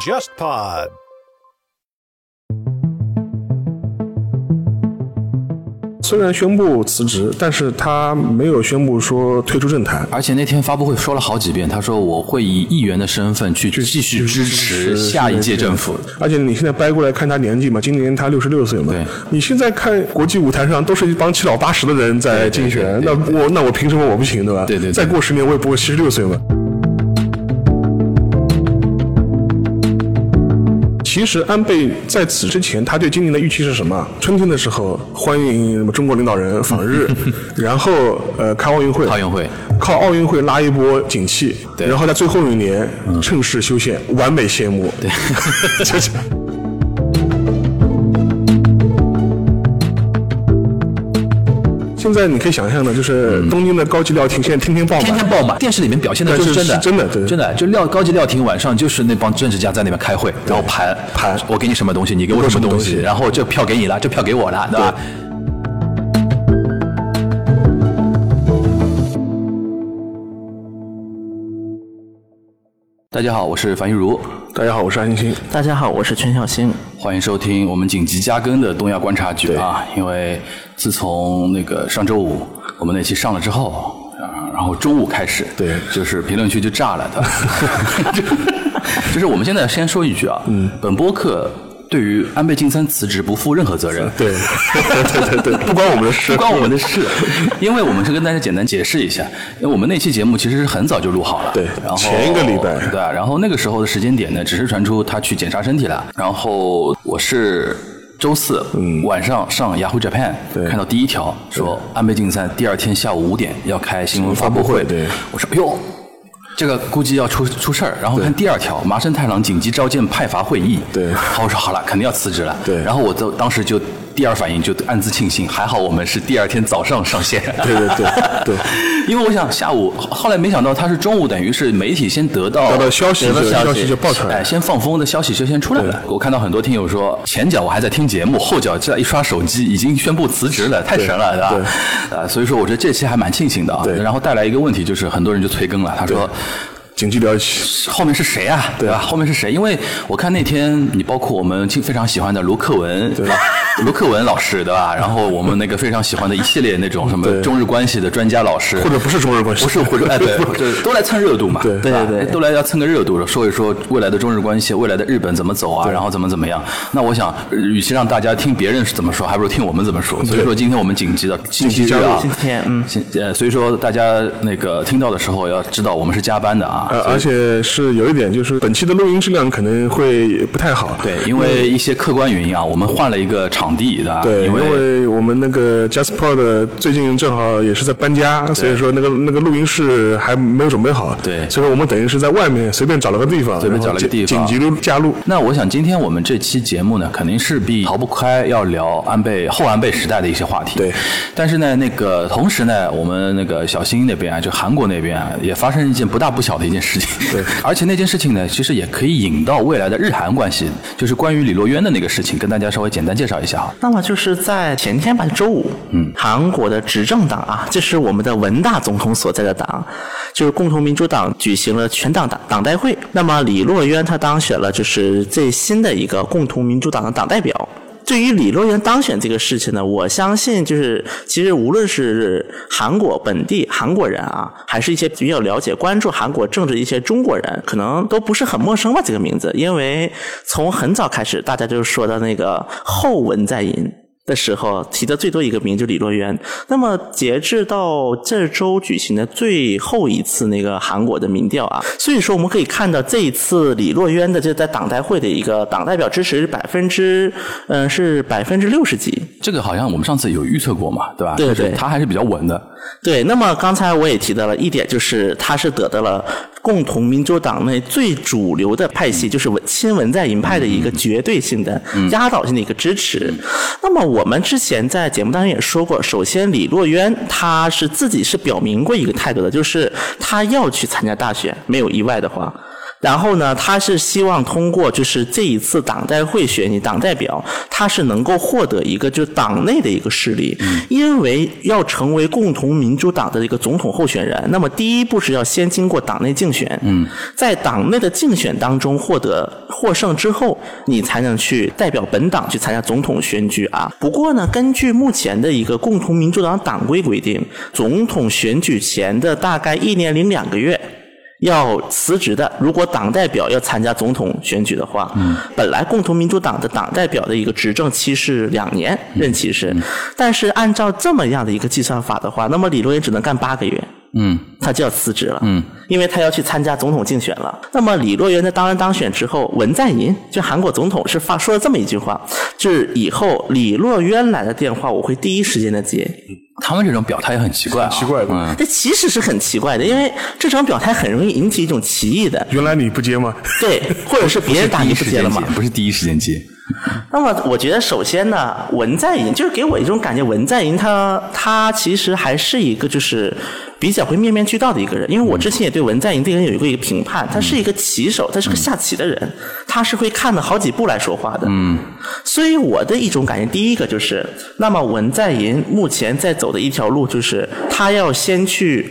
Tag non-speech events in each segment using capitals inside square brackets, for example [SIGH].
JustPod。虽然宣布辞职，但是他没有宣布说退出政坛。而且那天发布会说了好几遍，他说我会以议员的身份去继续支持下一届政府。而且你现在掰过来看他年纪嘛，今年他六十六岁嘛。对你现在看国际舞台上都是一帮七老八十的人在竞选，那我那我凭什么我不行对吧？对对对再过十年我也不会七十六岁嘛。其实安倍在此之前，他对今年的预期是什么？春天的时候欢迎什么中国领导人访日，[LAUGHS] 然后呃开奥运会，奥运会靠奥运会拉一波景气，对然后在最后一年趁势修宪，完美谢幕。对，[LAUGHS] 就是。现在你可以想象的，就是东京的高级料亭现在天天爆满，天天爆满，电视里面表现的就是真的，是是真的对真的就料高级料亭晚上就是那帮政治家在那边开会，然后盘盘我给你什么东西，你给我什么东西，然后这票给你了，这票给我了，对吧？大家好，我是樊玉茹，大家好，我是安欣欣。大家好，我是全小新。欢迎收听我们紧急加更的东亚观察局啊！因为自从那个上周五我们那期上了之后，啊，然后中午开始，对。就是评论区就炸了的。[LAUGHS] 就是我们现在先说一句啊，嗯，本播客对于安倍晋三辞职不负任何责任，对，对对对，[LAUGHS] 不关我们的事，不关我们的事，因为我们是跟大家简单解释一下，因为我们那期节目其实是很早就录好了，对然后前一个礼拜。对吧，然后那个时候的时间点呢，只是传出他去检查身体了，然后我是。周四、晚上上 Yahoo Japan 嗯对。看到第一条说安倍晋三第二天下午五点要开新闻发布会，发布会。对。我说哟，这个估计要出出事儿。然后看第二条，麻生太郎紧急召见派阀会议。对。好，我说好了，肯定要辞职了。对。然后我就当时就第二反应就暗自庆幸，还好我们是第二天早上上线。对对对对，[LAUGHS] 因为我想下午，后来没想到他是中午，等于是媒体先得到得到消息就得到消息就爆出来哎，先放风的消息就先出来了。我看到很多听友说，前脚我还在听节目，后脚这样一刷手机，已经宣布辞职了，太神了，对吧？啊，所以说我觉得这期还蛮庆幸的啊。对然后带来一个问题就是，很多人就催更了，他说。紧急聊起，后面是谁啊？对吧？后面是谁？因为我看那天你包括我们非常喜欢的卢克文，对吧？[LAUGHS] 卢克文老师，对吧？然后我们那个非常喜欢的一系列那种什么中日关系的专家老师，或者不是中日关系，不是或者哎对，对 [LAUGHS] 都来蹭热度嘛，对吧对对对都来要蹭个热度，说一说未来的中日关系，未来的日本怎么走啊，然后怎么怎么样。那我想，呃与其让大家听别人是怎么说，还不如听我们怎么说。所以说，今天我们紧急的星期日啊，今天嗯，今呃，所以说大家那个听到的时候要知道，我们是加班的啊。呃，而且是有一点，就是本期的录音质量可能会不太好。对，因为一些客观原因啊，我们换了一个场地，对吧？对，因因为为我们那个 JustPod 最近正好也是在搬家，所以说那个那个录音室还没有准备好。对所以说我们等于是在外面随便找了个地方，随便找了个地方紧紧急录加录。那我想今天我们这期节目呢，肯定是必逃不开要聊安倍后安倍时代的一些话题。对。但是呢，那个同时呢，我们那个小新那边啊，就韩国那边啊，也发生一件不大不小的一件事情。对。而且那件事情呢，其实也可以引到未来的日韩关系，就是关于李洛渊的那个事情，跟大家稍微简单介绍一下哈。那么就是在前天吧，周五，嗯，韩国的执政党啊，这是我们的文大总统所在的党，就是共同民主党举行了全党党党代会。那么李洛渊他当选了，就是最新的一个共同民主党的党代表。对于李洛渊当选这个事情呢，我相信就是其实无论是韩国本地韩国人啊，还是一些比较了解关注韩国政治一些中国人，可能都不是很陌生吧这个名字，因为从很早开始，大家就说到那个后文在寅。的时候提的最多一个名就是李洛渊。那么截至到这周举行的最后一次那个韩国的民调啊，所以说我们可以看到这一次李洛渊的这在党代会的一个党代表支持是百分之嗯是百分之六十几。这个好像我们上次有预测过嘛，对吧？对对他还是比较稳的。对，那么刚才我也提到了一点，就是他是得到了共同民主党内最主流的派系，就是文亲文在寅派的一个绝对性的、压倒性的一个支持。那么我我们之前在节目当中也说过，首先李洛渊他是自己是表明过一个态度的，就是他要去参加大选，没有意外的话。然后呢，他是希望通过就是这一次党代会选举党代表，他是能够获得一个就党内的一个势力，因为要成为共同民主党的一个总统候选人，那么第一步是要先经过党内竞选，在党内的竞选当中获得获胜之后，你才能去代表本党去参加总统选举啊。不过呢，根据目前的一个共同民主党党规规定，总统选举前的大概一年零两个月。要辞职的，如果党代表要参加总统选举的话，本来共同民主党的党代表的一个执政期是两年任期是，但是按照这么样的一个计算法的话，那么李洛言只能干八个月。嗯，他就要辞职了，嗯，因为他要去参加总统竞选了。那么李洛渊在当然当选之后，文在寅就韩国总统是发说了这么一句话，就是以后李洛渊来的电话，我会第一时间的接。他们这种表态也很奇怪啊，奇怪的。嗯，这其实是很奇怪的，因为这种表态很容易引起一种歧义的。原来你不接吗？对，或者是别人打你不接了吗？[LAUGHS] 不是第一时间接。那么我觉得，首先呢，文在寅就是给我一种感觉，文在寅他他其实还是一个就是比较会面面俱到的一个人。因为我之前也对文在寅这个人有一个一个评判，他是一个棋手，他是个下棋的人，他是会看了好几步来说话的。嗯，所以我的一种感觉，第一个就是，那么文在寅目前在走的一条路，就是他要先去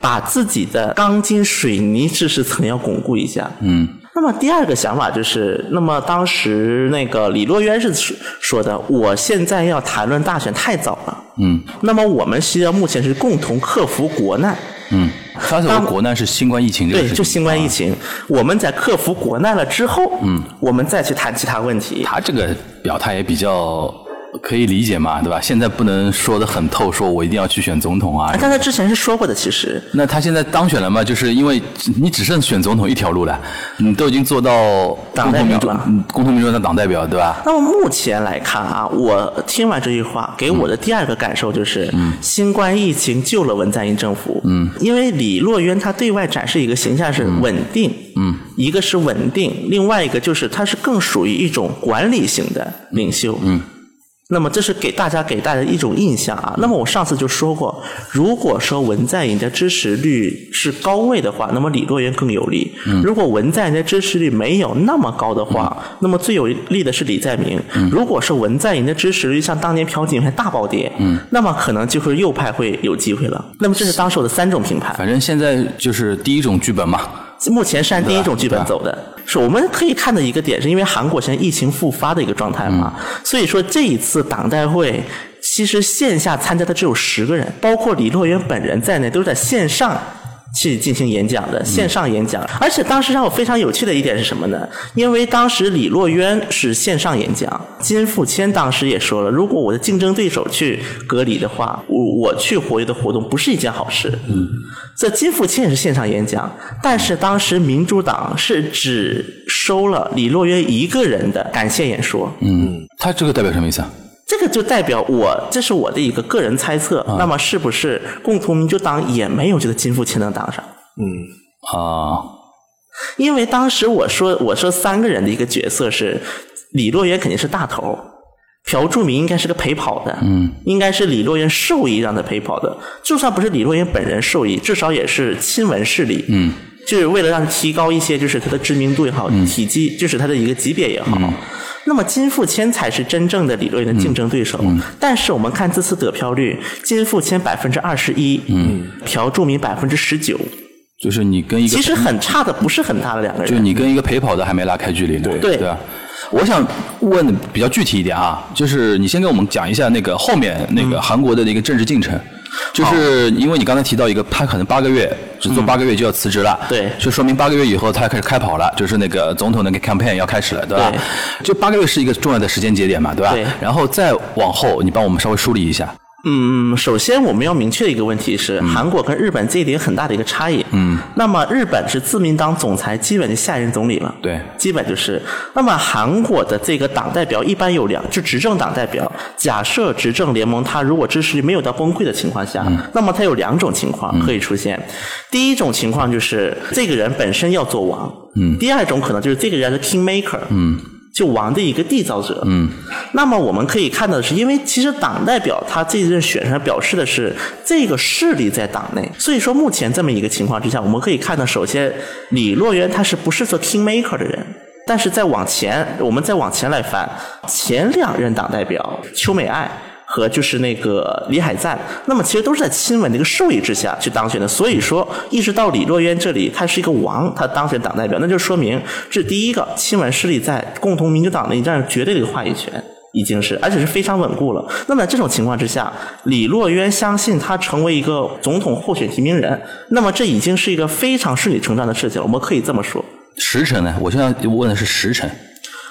把自己的钢筋水泥知识层要巩固一下。嗯。那么第二个想法就是，那么当时那个李洛渊是说的，我现在要谈论大选太早了。嗯。那么我们需要目前是共同克服国难。嗯。他说国难是新冠疫情这个对，就新冠疫情。我们在克服国难了之后，嗯，我们再去谈其他问题。他这个表态也比较。可以理解嘛，对吧？现在不能说的很透，说我一定要去选总统啊。但他之前是说过的，其实。那他现在当选了嘛？就是因为你只剩选总统一条路了，你都已经做到党代表了，共同民主党党代表，对吧？那么目前来看啊，我听完这句话，给我的第二个感受就是，嗯新冠疫情救了文在寅政府。嗯。因为李洛渊他对外展示一个形象是稳定，嗯，一个是稳定，另外一个就是他是更属于一种管理型的领袖，嗯。那么这是给大家给大家一种印象啊。那么我上次就说过，如果说文在寅的支持率是高位的话，那么李洛渊更有利。如果文在寅的支持率没有那么高的话，那么最有利的是李在明。如果是文在寅的支持率像当年朴槿惠大暴跌，那么可能就是右派会有机会了。那么这是当时我的三种评判。反正现在就是第一种剧本嘛。目前是按第一种剧本走的，是我们可以看的一个点，是因为韩国现在疫情复发的一个状态嘛，所以说这一次党代会其实线下参加的只有十个人，包括李洛渊本人在内，都是在线上。去进行演讲的线上演讲，而且当时让我非常有趣的一点是什么呢？因为当时李洛渊是线上演讲，金富谦当时也说了，如果我的竞争对手去隔离的话，我我去活跃的活动不是一件好事。嗯，这金富谦也是线上演讲，但是当时民主党是只收了李洛渊一个人的感谢演说。嗯，他这个代表什么意思啊？这个就代表我，这是我的一个个人猜测。那么，是不是共同民主党也没有这个金富谦能当上？嗯啊，因为当时我说我说三个人的一个角色是李洛渊肯定是大头，朴柱明应该是个陪跑的，嗯，应该是李洛渊授意让他陪跑的。就算不是李洛渊本人授意，至少也是亲闻势力，嗯，就是为了让提高一些，就是他的知名度也好，体积就是他的一个级别也好。那么金富谦才是真正的理论的竞争对手，但是我们看这次得票率，金富谦百分之二十一，朴柱明百分之十九，就是你跟一个其实很差的不是很大的两个人，就你跟一个陪跑的还没拉开距离呢，对对吧？我想问比较具体一点啊，就是你先跟我们讲一下那个后面那个韩国的那个政治进程。就是因为你刚才提到一个，他可能八个月只做八个月就要辞职了，对，就说明八个月以后他要开始开跑了，就是那个总统那个 campaign 要开始了，对吧？就八个月是一个重要的时间节点嘛，对吧？对。然后再往后，你帮我们稍微梳理一下。嗯，首先我们要明确的一个问题是，韩国跟日本这一点很大的一个差异。嗯，那么日本是自民党总裁基本就下任总理了，对，基本就是。那么韩国的这个党代表一般有两，就执政党代表。假设执政联盟他如果支持率没有到崩溃的情况下，那么他有两种情况可以出现。第一种情况就是这个人本身要做王。嗯。第二种可能就是这个人是 king maker。嗯。就王的一个缔造者。嗯，那么我们可以看到的是，因为其实党代表他这一任选上表示的是这个势力在党内，所以说目前这么一个情况之下，我们可以看到，首先李洛渊他是不是做 king maker 的人？但是再往前，我们再往前来翻，前两任党代表邱美爱。和就是那个李海赞，那么其实都是在亲吻的一个授意之下去当选的。所以说，一直到李洛渊这里，他是一个王，他当选党代表，那就说明这第一个亲吻势力在共同民主党内占绝对的一个话语权，已经是而且是非常稳固了。那么在这种情况之下，李洛渊相信他成为一个总统候选提名人，那么这已经是一个非常顺理成章的事情了。我们可以这么说。时辰呢？我现在问的是时辰。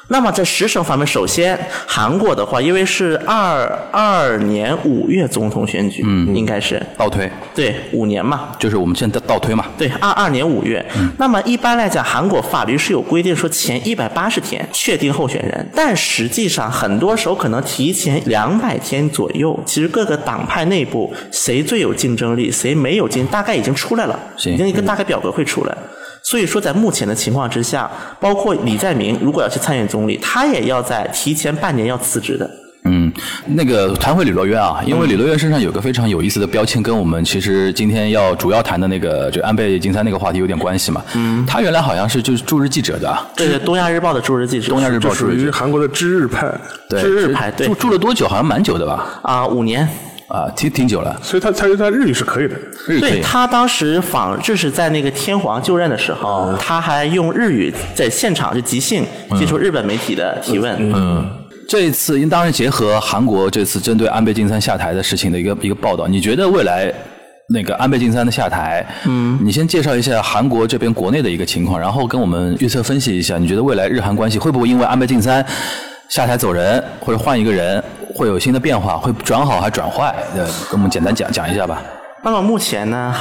那么在时程方面，首先韩国的话，因为是二二年五月总统选举，嗯，应该是。倒推，对，五年嘛，就是我们现在倒推嘛，对，二二年五月。那么一般来讲，韩国法律是有规定说前一百八十天确定候选人，但实际上很多时候可能提前两百天左右，其实各个党派内部谁最有竞争力，谁没有竞，大概已经出来了，已经一个大概表格会出来。所以说，在目前的情况之下，包括李在明如果要去参选总理，他也要在提前半年要辞职的。嗯，那个谈回李洛渊啊，因为李洛渊身上有个非常有意思的标签，跟我们其实今天要主要谈的那个就安倍晋三那个话题有点关系嘛。嗯，他原来好像是就是驻日记者的，对，东亚日报的驻日记者，东亚日报属于韩国的知日派，知日派，对，住住了多久？好像蛮久的吧？啊，五年。啊，挺挺久了，所以他他他日语是可以的，日语可以。对他当时访，就是在那个天皇就任的时候，他还用日语在现场就即兴接受日本媒体的提问。嗯，这一次，因当然结合韩国这次针对安倍晋三下台的事情的一个一个报道，你觉得未来那个安倍晋三的下台，嗯，你先介绍一下韩国这边国内的一个情况，然后跟我们预测分析一下，你觉得未来日韩关系会不会因为安倍晋三下台走人，或者换一个人？会有新的变化，会转好还转坏？呃，跟我们简单讲讲一下吧。那么目前呢，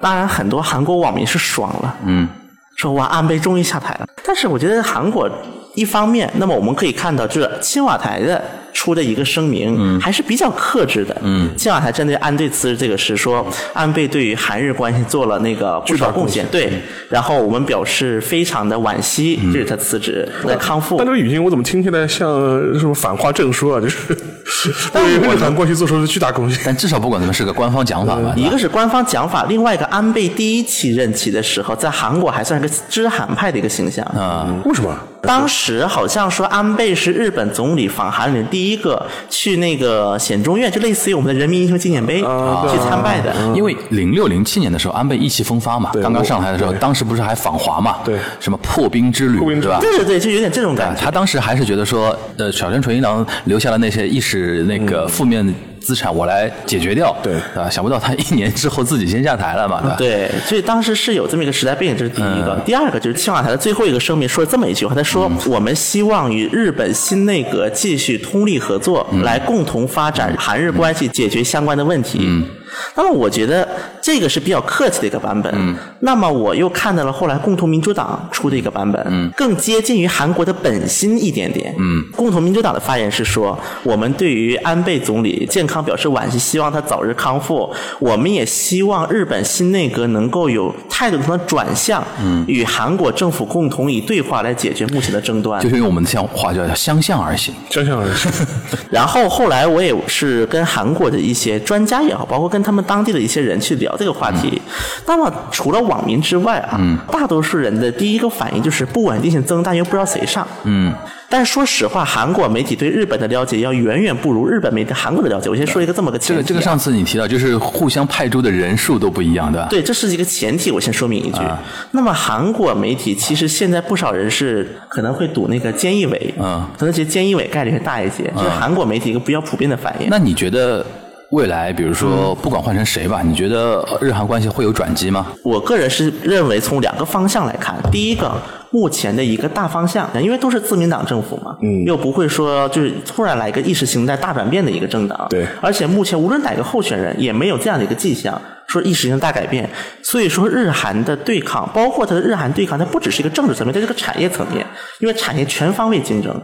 当然很多韩国网民是爽了，嗯，说哇，安倍终于下台了。但是我觉得韩国一方面，那么我们可以看到，就是青瓦台的。出的一个声明嗯还是比较克制的。嗯，青瓦台针对安倍辞职这个事说，安倍对于韩日关系做了那个不少贡献。对，然后我们表示非常的惋惜，这是他辞职在康复。但这个语境我怎么听起来像什么反话证书啊？就是 [LAUGHS] 对日韩关系做出了巨大贡献。但至少不管怎么是个官方讲法吧。一个是官方讲法，另外一个安倍第一期任期的时候，在韩国还算是个知韩派的一个形象。啊，为什么？当时好像说安倍是日本总理访韩的第一个去那个显忠院，就类似于我们的人民英雄纪念碑去参拜的。因为零六零七年的时候，安倍意气风发嘛，刚刚上台的时候，当时不是还访华嘛？对，什么破冰之旅，对吧？对对对，就有点这种感觉。他当时还是觉得说，呃，小泉纯一郎留下了那些意识那个负面。资产我来解决掉，对啊，想不到他一年之后自己先下台了嘛，对吧？对，所以当时是有这么一个时代背景，这是第一个。第二个就是青瓦台的最后一个声明说了这么一句话，他说：“我们希望与日本新内阁继续通力合作，来共同发展韩日关系，解决相关的问题。”那么我觉得这个是比较客气的一个版本。嗯。那么我又看到了后来共同民主党出的一个版本，嗯，更接近于韩国的本心一点点。嗯。共同民主党的发言是说，我们对于安倍总理健康表示惋惜，希望他早日康复。我们也希望日本新内阁能够有态度上的转向，嗯，与韩国政府共同以对话来解决目前的争端。就是用我们的像话叫相向而行，相向而行。[LAUGHS] 然后后来我也是跟韩国的一些专家也好，包括跟他们当地的一些人去聊这个话题，那么除了网民之外啊，大多数人的第一个反应就是不稳定性增大，又不知道谁上。嗯，但是说实话，韩国媒体对日本的了解要远远不如日本媒体韩国的了解。我先说一个这么个前提。这个这个上次你提到，就是互相派出的人数都不一样，对吧？对，这是一个前提。我先说明一句，那么韩国媒体其实现在不少人是可能会赌那个菅义伟，嗯，可能觉得菅义伟概率会大一些，就是韩国媒体一个比较普遍的反应。那你觉得？未来，比如说，不管换成谁吧，你觉得日韩关系会有转机吗？我个人是认为，从两个方向来看，第一个，目前的一个大方向，因为都是自民党政府嘛，嗯，又不会说就是突然来一个意识形态大转变的一个政党，对，而且目前无论哪个候选人也没有这样的一个迹象，说意识形态大改变，所以说日韩的对抗，包括它的日韩对抗，它不只是一个政治层面，它是个产业层面，因为产业全方位竞争。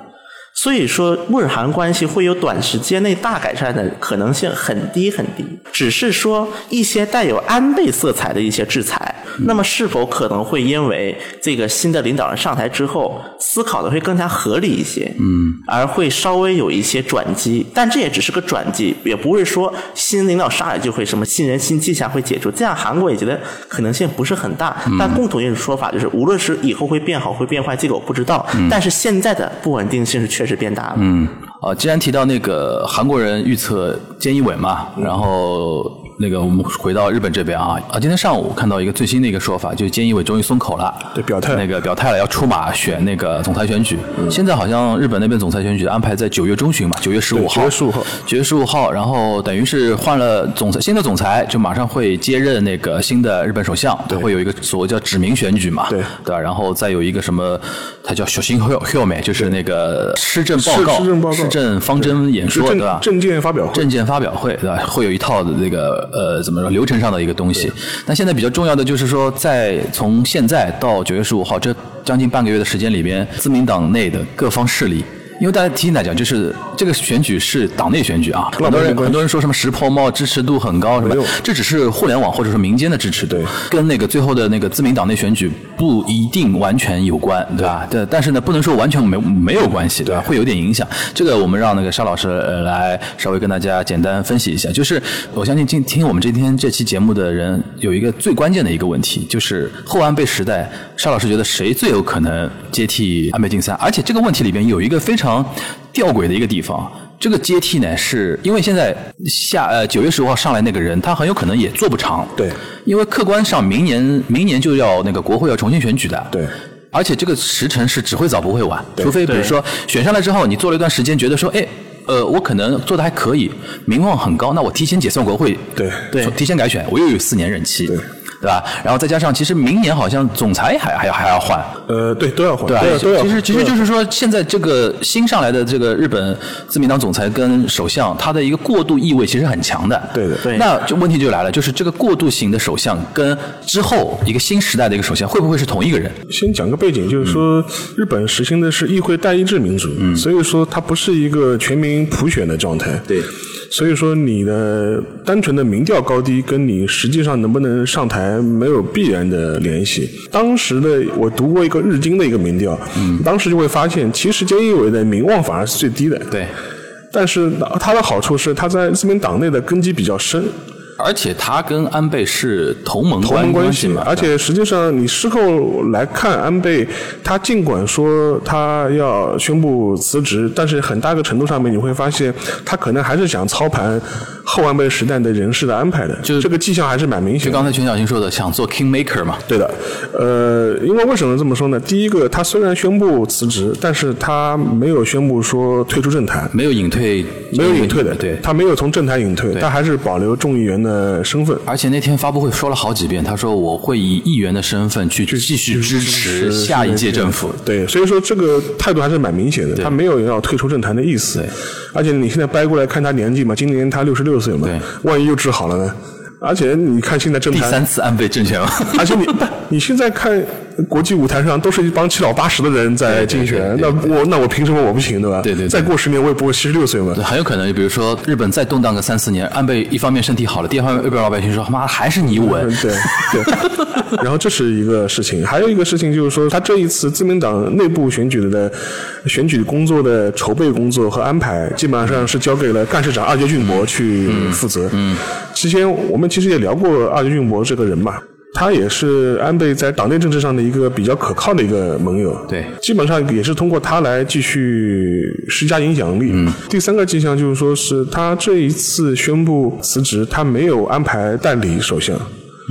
所以说，日韩关系会有短时间内大改善的可能性很低很低。只是说一些带有安倍色彩的一些制裁，那么是否可能会因为这个新的领导人上台之后，思考的会更加合理一些？嗯，而会稍微有一些转机，但这也只是个转机，也不会说新领导上来就会什么新人新气象会解除。这样韩国也觉得可能性不是很大。但共同一种说法就是，无论是以后会变好会变坏，这个我不知道。但是现在的不稳定性是确实变大了。嗯，啊，既然提到那个韩国人预测菅义伟嘛，然后。那个，我们回到日本这边啊啊！今天上午看到一个最新的一个说法，就是菅义伟终于松口了，对，表态那个表态了，要出马选那个总裁选举。现在好像日本那边总裁选举安排在九月中旬嘛，九月十五号。九月十五号。九月十五号，然后等于是换了总裁，新的总裁就马上会接任那个新的日本首相，对，会有一个所谓叫指名选举嘛，对，对吧？然后再有一个什么，他叫小新 Hill 美，就是那个施政报告、施政报告、施政方针演说，对吧？证件发表会、证件发表会，对吧？会有一套的那个呃，怎么说流程？上的一个东西，那现在比较重要的就是说，在从现在到九月十五号这将近半个月的时间里边，自民党内的各方势力。因为大家提醒大家，就是这个选举是党内选举啊，很多人很多人说什么石破茂支持度很高什么，这只是互联网或者说民间的支持，对，跟那个最后的那个自民党内选举不一定完全有关，对吧？对，但是呢，不能说完全没没有关系，对吧？会有点影响。这个我们让那个沙老师来稍微跟大家简单分析一下。就是我相信今听我们今天这期节目的人有一个最关键的一个问题，就是后安倍时代，沙老师觉得谁最有可能接替安倍晋三？而且这个问题里边有一个非常。吊诡的一个地方，这个接替呢，是因为现在下呃九月十五号上来那个人，他很有可能也做不长。对，因为客观上明年明年就要那个国会要重新选举的。对，而且这个时辰是只会早不会晚，除非比如说选上来之后，你做了一段时间，觉得说，哎，呃，我可能做的还可以，名望很高，那我提前解散国会，对对，提前改选，我又有四年任期。对。对吧？然后再加上，其实明年好像总裁还还要还要换。呃，对，都要换。对，都要。其实其实就是说，现在这个新上来的这个日本自民党总裁跟首相，他的一个过渡意味其实很强的。对的。对。那就问题就来了，就是这个过渡型的首相跟之后一个新时代的一个首相，会不会是同一个人？先讲个背景，就是说日本实行的是议会代议制民主，所以说它不是一个全民普选的状态。对。所以说，你的单纯的民调高低，跟你实际上能不能上台没有必然的联系。当时的我读过一个日经的一个民调，当时就会发现，其实菅义伟的名望反而是最低的。对，但是他的好处是他在自民党内的根基比较深。而且他跟安倍是同盟同盟关系嘛，而且实际上你事后来看，安倍他尽管说他要宣布辞职，但是很大个程度上面你会发现，他可能还是想操盘后半辈时代的人事的安排的，就是这个迹象还是蛮明显。就刚才全小新说的，想做 king maker 嘛。对的，呃，因为为什么这么说呢？第一个，他虽然宣布辞职，但是他没有宣布说退出政坛，没有隐退，没有隐退的，对，他没有从政坛隐退，他还是保留众议员的。呃，身份，而且那天发布会说了好几遍，他说我会以议员的身份去继续支持下一届政府。对，所以说这个态度还是蛮明显的，他没有要退出政坛的意思。对，而且你现在掰过来看他年纪嘛，今年他六十六对，万一又治好了呢？而且你看现在政坛第三次安倍政权，而且你你现在看。国际舞台上都是一帮七老八十的人在竞选，那我那我凭什么我不行对吧？对对，再过十年我也不会七十六岁嘛。很有可能，比如说日本再动荡个三四年，安倍一方面身体好了，第二方面日本老百姓说妈还是你稳。对对。[LAUGHS] 然后这是一个事情，还有一个事情就是说，他这一次自民党内部选举的选举工作的筹备工作和安排，基本上是交给了干事长二阶俊博去负责。嗯。之前我们其实也聊过二阶俊博这个人嘛。他也是安倍在党内政治上的一个比较可靠的一个盟友，对，基本上也是通过他来继续施加影响力。嗯，第三个迹象就是说是他这一次宣布辞职，他没有安排代理首相。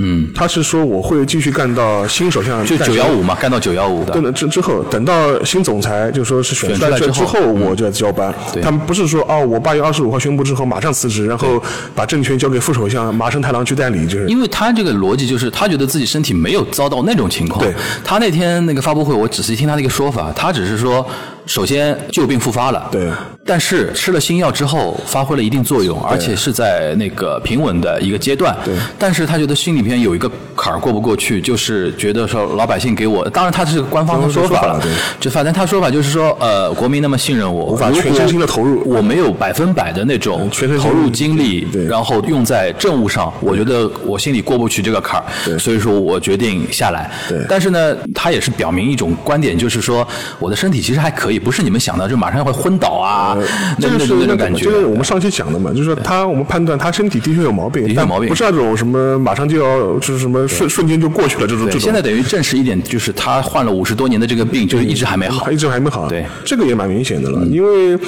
嗯，他是说我会继续干到新首相就九幺五嘛，干到九幺五的。等之之后，等到新总裁就说是选出来之后，我就要交班。他们不是说哦，我八月二十五号宣布之后马上辞职，然后把政权交给副首相麻生太郎去代理，就是。因为他这个逻辑就是，他觉得自己身体没有遭到那种情况。对。他那天那个发布会，我仔细听他那个说法，他只是说。首先旧病复发了，对，但是吃了新药之后发挥了一定作用，而且是在那个平稳的一个阶段，对。但是他觉得心里边有一个坎儿过不过去，就是觉得说老百姓给我，当然他是官方的说法了对，就反正他说法就是说，呃，国民那么信任我，无法全身心的投入我没有百分百的那种投入精力，对。然后用在政务上，我觉得我心里过不去这个坎儿，所以说我决定下来。对。但是呢，他也是表明一种观点，就是说我的身体其实还可以，不是你们想的就马上会昏倒啊，这个是那个种感觉。就是我们上期讲的嘛，就是说他我们判断他身体的确有毛病，的确有毛病不是那种什么马上就要就是什么瞬瞬间就过去了这种现在等于证实一点，就是他患了五十多年的这个病，就是一直还没好。一直还没好。对，这个也蛮明显的了，因为。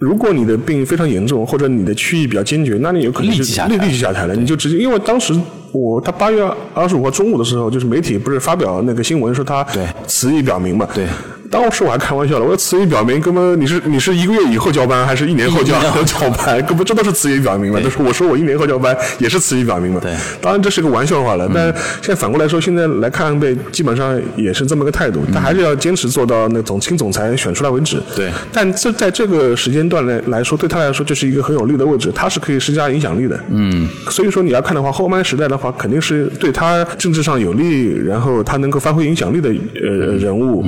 如果你的病非常严重，或者你的区域比较坚决，那你有可能是立即下台立立即下台了。你就直接，因为当时我他八月二十五号中午的时候，就是媒体不是发表那个新闻说他对辞意表明嘛？对。当时我还开玩笑了，我说辞意表明，哥们你是你是一个月以后交班，还是一年后交 [LAUGHS] 交班？根本这都是辞意表明嘛。就是我说我一年后交班，也是辞意表明嘛。对当然这是个玩笑话了，但现在反过来说，现在来看安倍基本上也是这么个态度，他还是要坚持做到那总亲总裁选出来为止。对但这在这个时间段来来说，对他来说这是一个很有利的位置，他是可以施加影响力的。嗯，所以说你要看的话，后半时代的话，肯定是对他政治上有利，然后他能够发挥影响力的呃人物。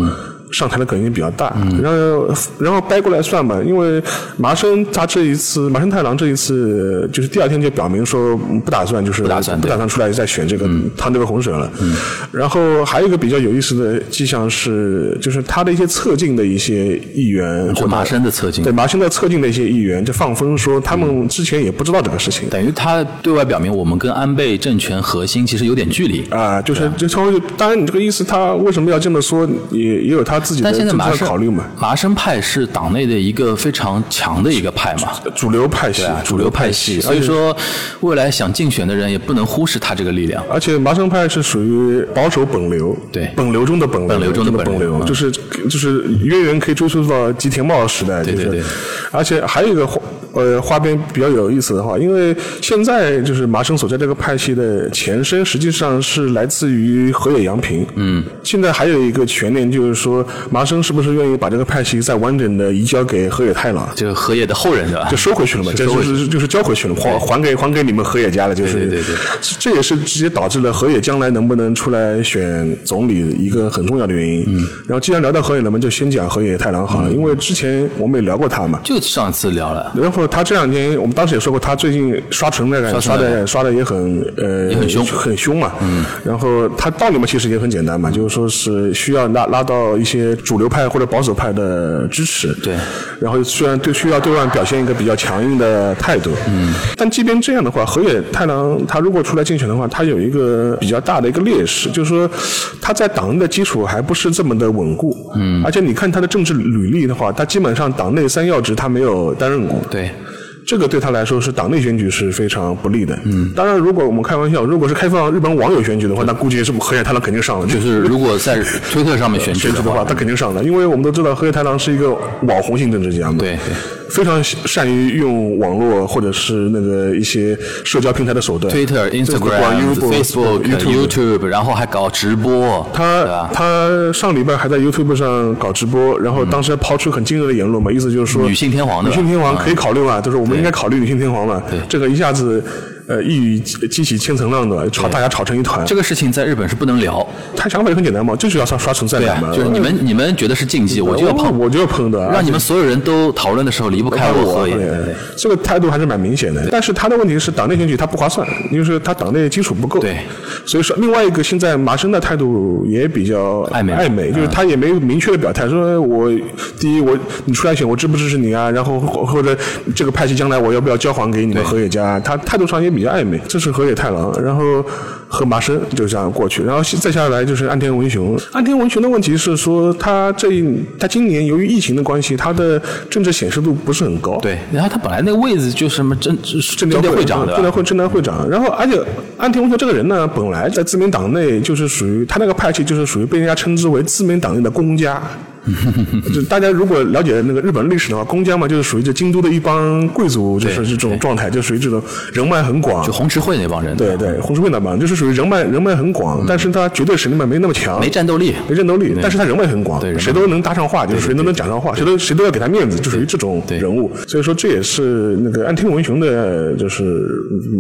上台的可能性比较大，然后然后掰过来算吧，因为麻生他这一次麻生太郎这一次就是第二天就表明说嗯不打算就是不打算不打算出来再选这个汤这个洪水了。然后还有一个比较有意思的迹象是，就是他的一些侧进的一些议员，就麻生的侧进。对麻生的侧进的一些议员就放风说，他们之前也不知道这个事情。等于他对外表明，我们跟安倍政权核心其实有点距离。啊，就是就稍微，当然你这个意思，他为什么要这么说，也也有他自己的但现在麻生考虑嘛。麻生派是党内的一个非常强的一个派嘛，主流派系啊，，主流派系。所以说，未来想竞选的人也不能忽视他这个力量。而且麻生派是属于保守本流，对本流中的本流，本流中的本本流嗯就是就是渊源可以追溯到吉田茂时代，就是对对对而且还有一个花呃花边比较有意思的话，因为现在就是麻生所在这个派系的前身，实际上是来自于河野洋平。嗯，现在还有一个悬念，就是说麻生是不是愿意把这个派系再完整的移交给河野太郎？就是河野的后人是吧？就收回去了嘛，[LAUGHS] 是就是就是交回去了，还还给还给你们河野家了，就是对对对这这也是直接导致了河野将来能不能出来选总理一个很重要的原因。嗯，然后既然聊到河野了嘛，就先讲河野太郎好了，因为之前我们也聊过他嘛。就上次聊了，然后他这两天，我们当时也说过，他最近刷存在感刷的刷的也很呃也很凶。很凶嘛。嗯。然后他道理嘛，其实也很简单嘛，就是说是需要拉拉到一些主流派或者保守派的支持。对。然后虽然对需要对外表现一个比较强硬的态度，嗯，但即便这样的话，河野太郎他如果出来竞选的话，他有一个比较大的一个劣势，就是说他在党内的基础还不是这么的稳固，嗯，而且你看他的政治履历的话，他基本上党内三要职他没有担任过，对，这个对他来说是党内选举是非常不利的。嗯，当然，如果我们开玩笑，如果是开放日本网友选举的话，那估计是河野太郎肯定上了。就是如果在推特上面选举的话选举的话，，他肯定上了，因为我们都知道河野太郎是一个网红型政治家嘛，对对，非常善于用网络或者是那个一些社交平台的手段。Twitter、Instagram、Facebook、YouTube，然后还搞直播，他？他上礼拜还在 YouTube 上搞直播，然后当时还抛出很惊人的言论嘛，意思就是说女性天皇对吧女性天皇可以考虑嘛，就是我们应该考虑女性天皇嘛。这个一下子呃一语激起千层浪的，吵大家吵成一团。这个事情在日本是不能聊，他想法也很简单嘛，就是要刷刷存在感嘛，，就是你们你们觉得是禁忌，我就要碰，我就要碰的，让你们所有人都讨论的时候离不开我这个态度还是蛮明显的。但是他的问题是党内选举他不划算，就是他党内基础不够。对，所以说另外一个现在麻生的态度也比较暧昧暧昧，就是他也没有明确的表态，说我第一我你出来选我支不支持你啊，然后或或者这个派系将来我要不要交还给你们河野家，他态度上也比较暧昧。这是河野太郎，然后和麻生就这样过去，然后再下来就是岸田文雄。岸田文雄的问题是说他这一他今年由于疫情的关系，他的政治显示度不是很高。对，然后他本来那个位置就是什么政政政会长对吧？政会政调会长。然后，而且岸田文雄这个人呢，本来在自民党内就是属于他那个派系，就是属于被人家称之为自民党内的公家。[LAUGHS] 就大家如果了解那个日本历史的话，公家嘛，就是属于这京都的一帮贵族，就是这种状态，就属于这种人脉很广。就。红池会那帮人。对对，红十会那帮就是属于人脉人脉很广，但是他绝对实力嘛没那么强，没战斗力，没战斗力，但是他人脉很广谁都能搭上话，就是谁都能讲上话，谁都谁都要给他面子，就属于这种人物。所以说这也是那个安听文雄的就是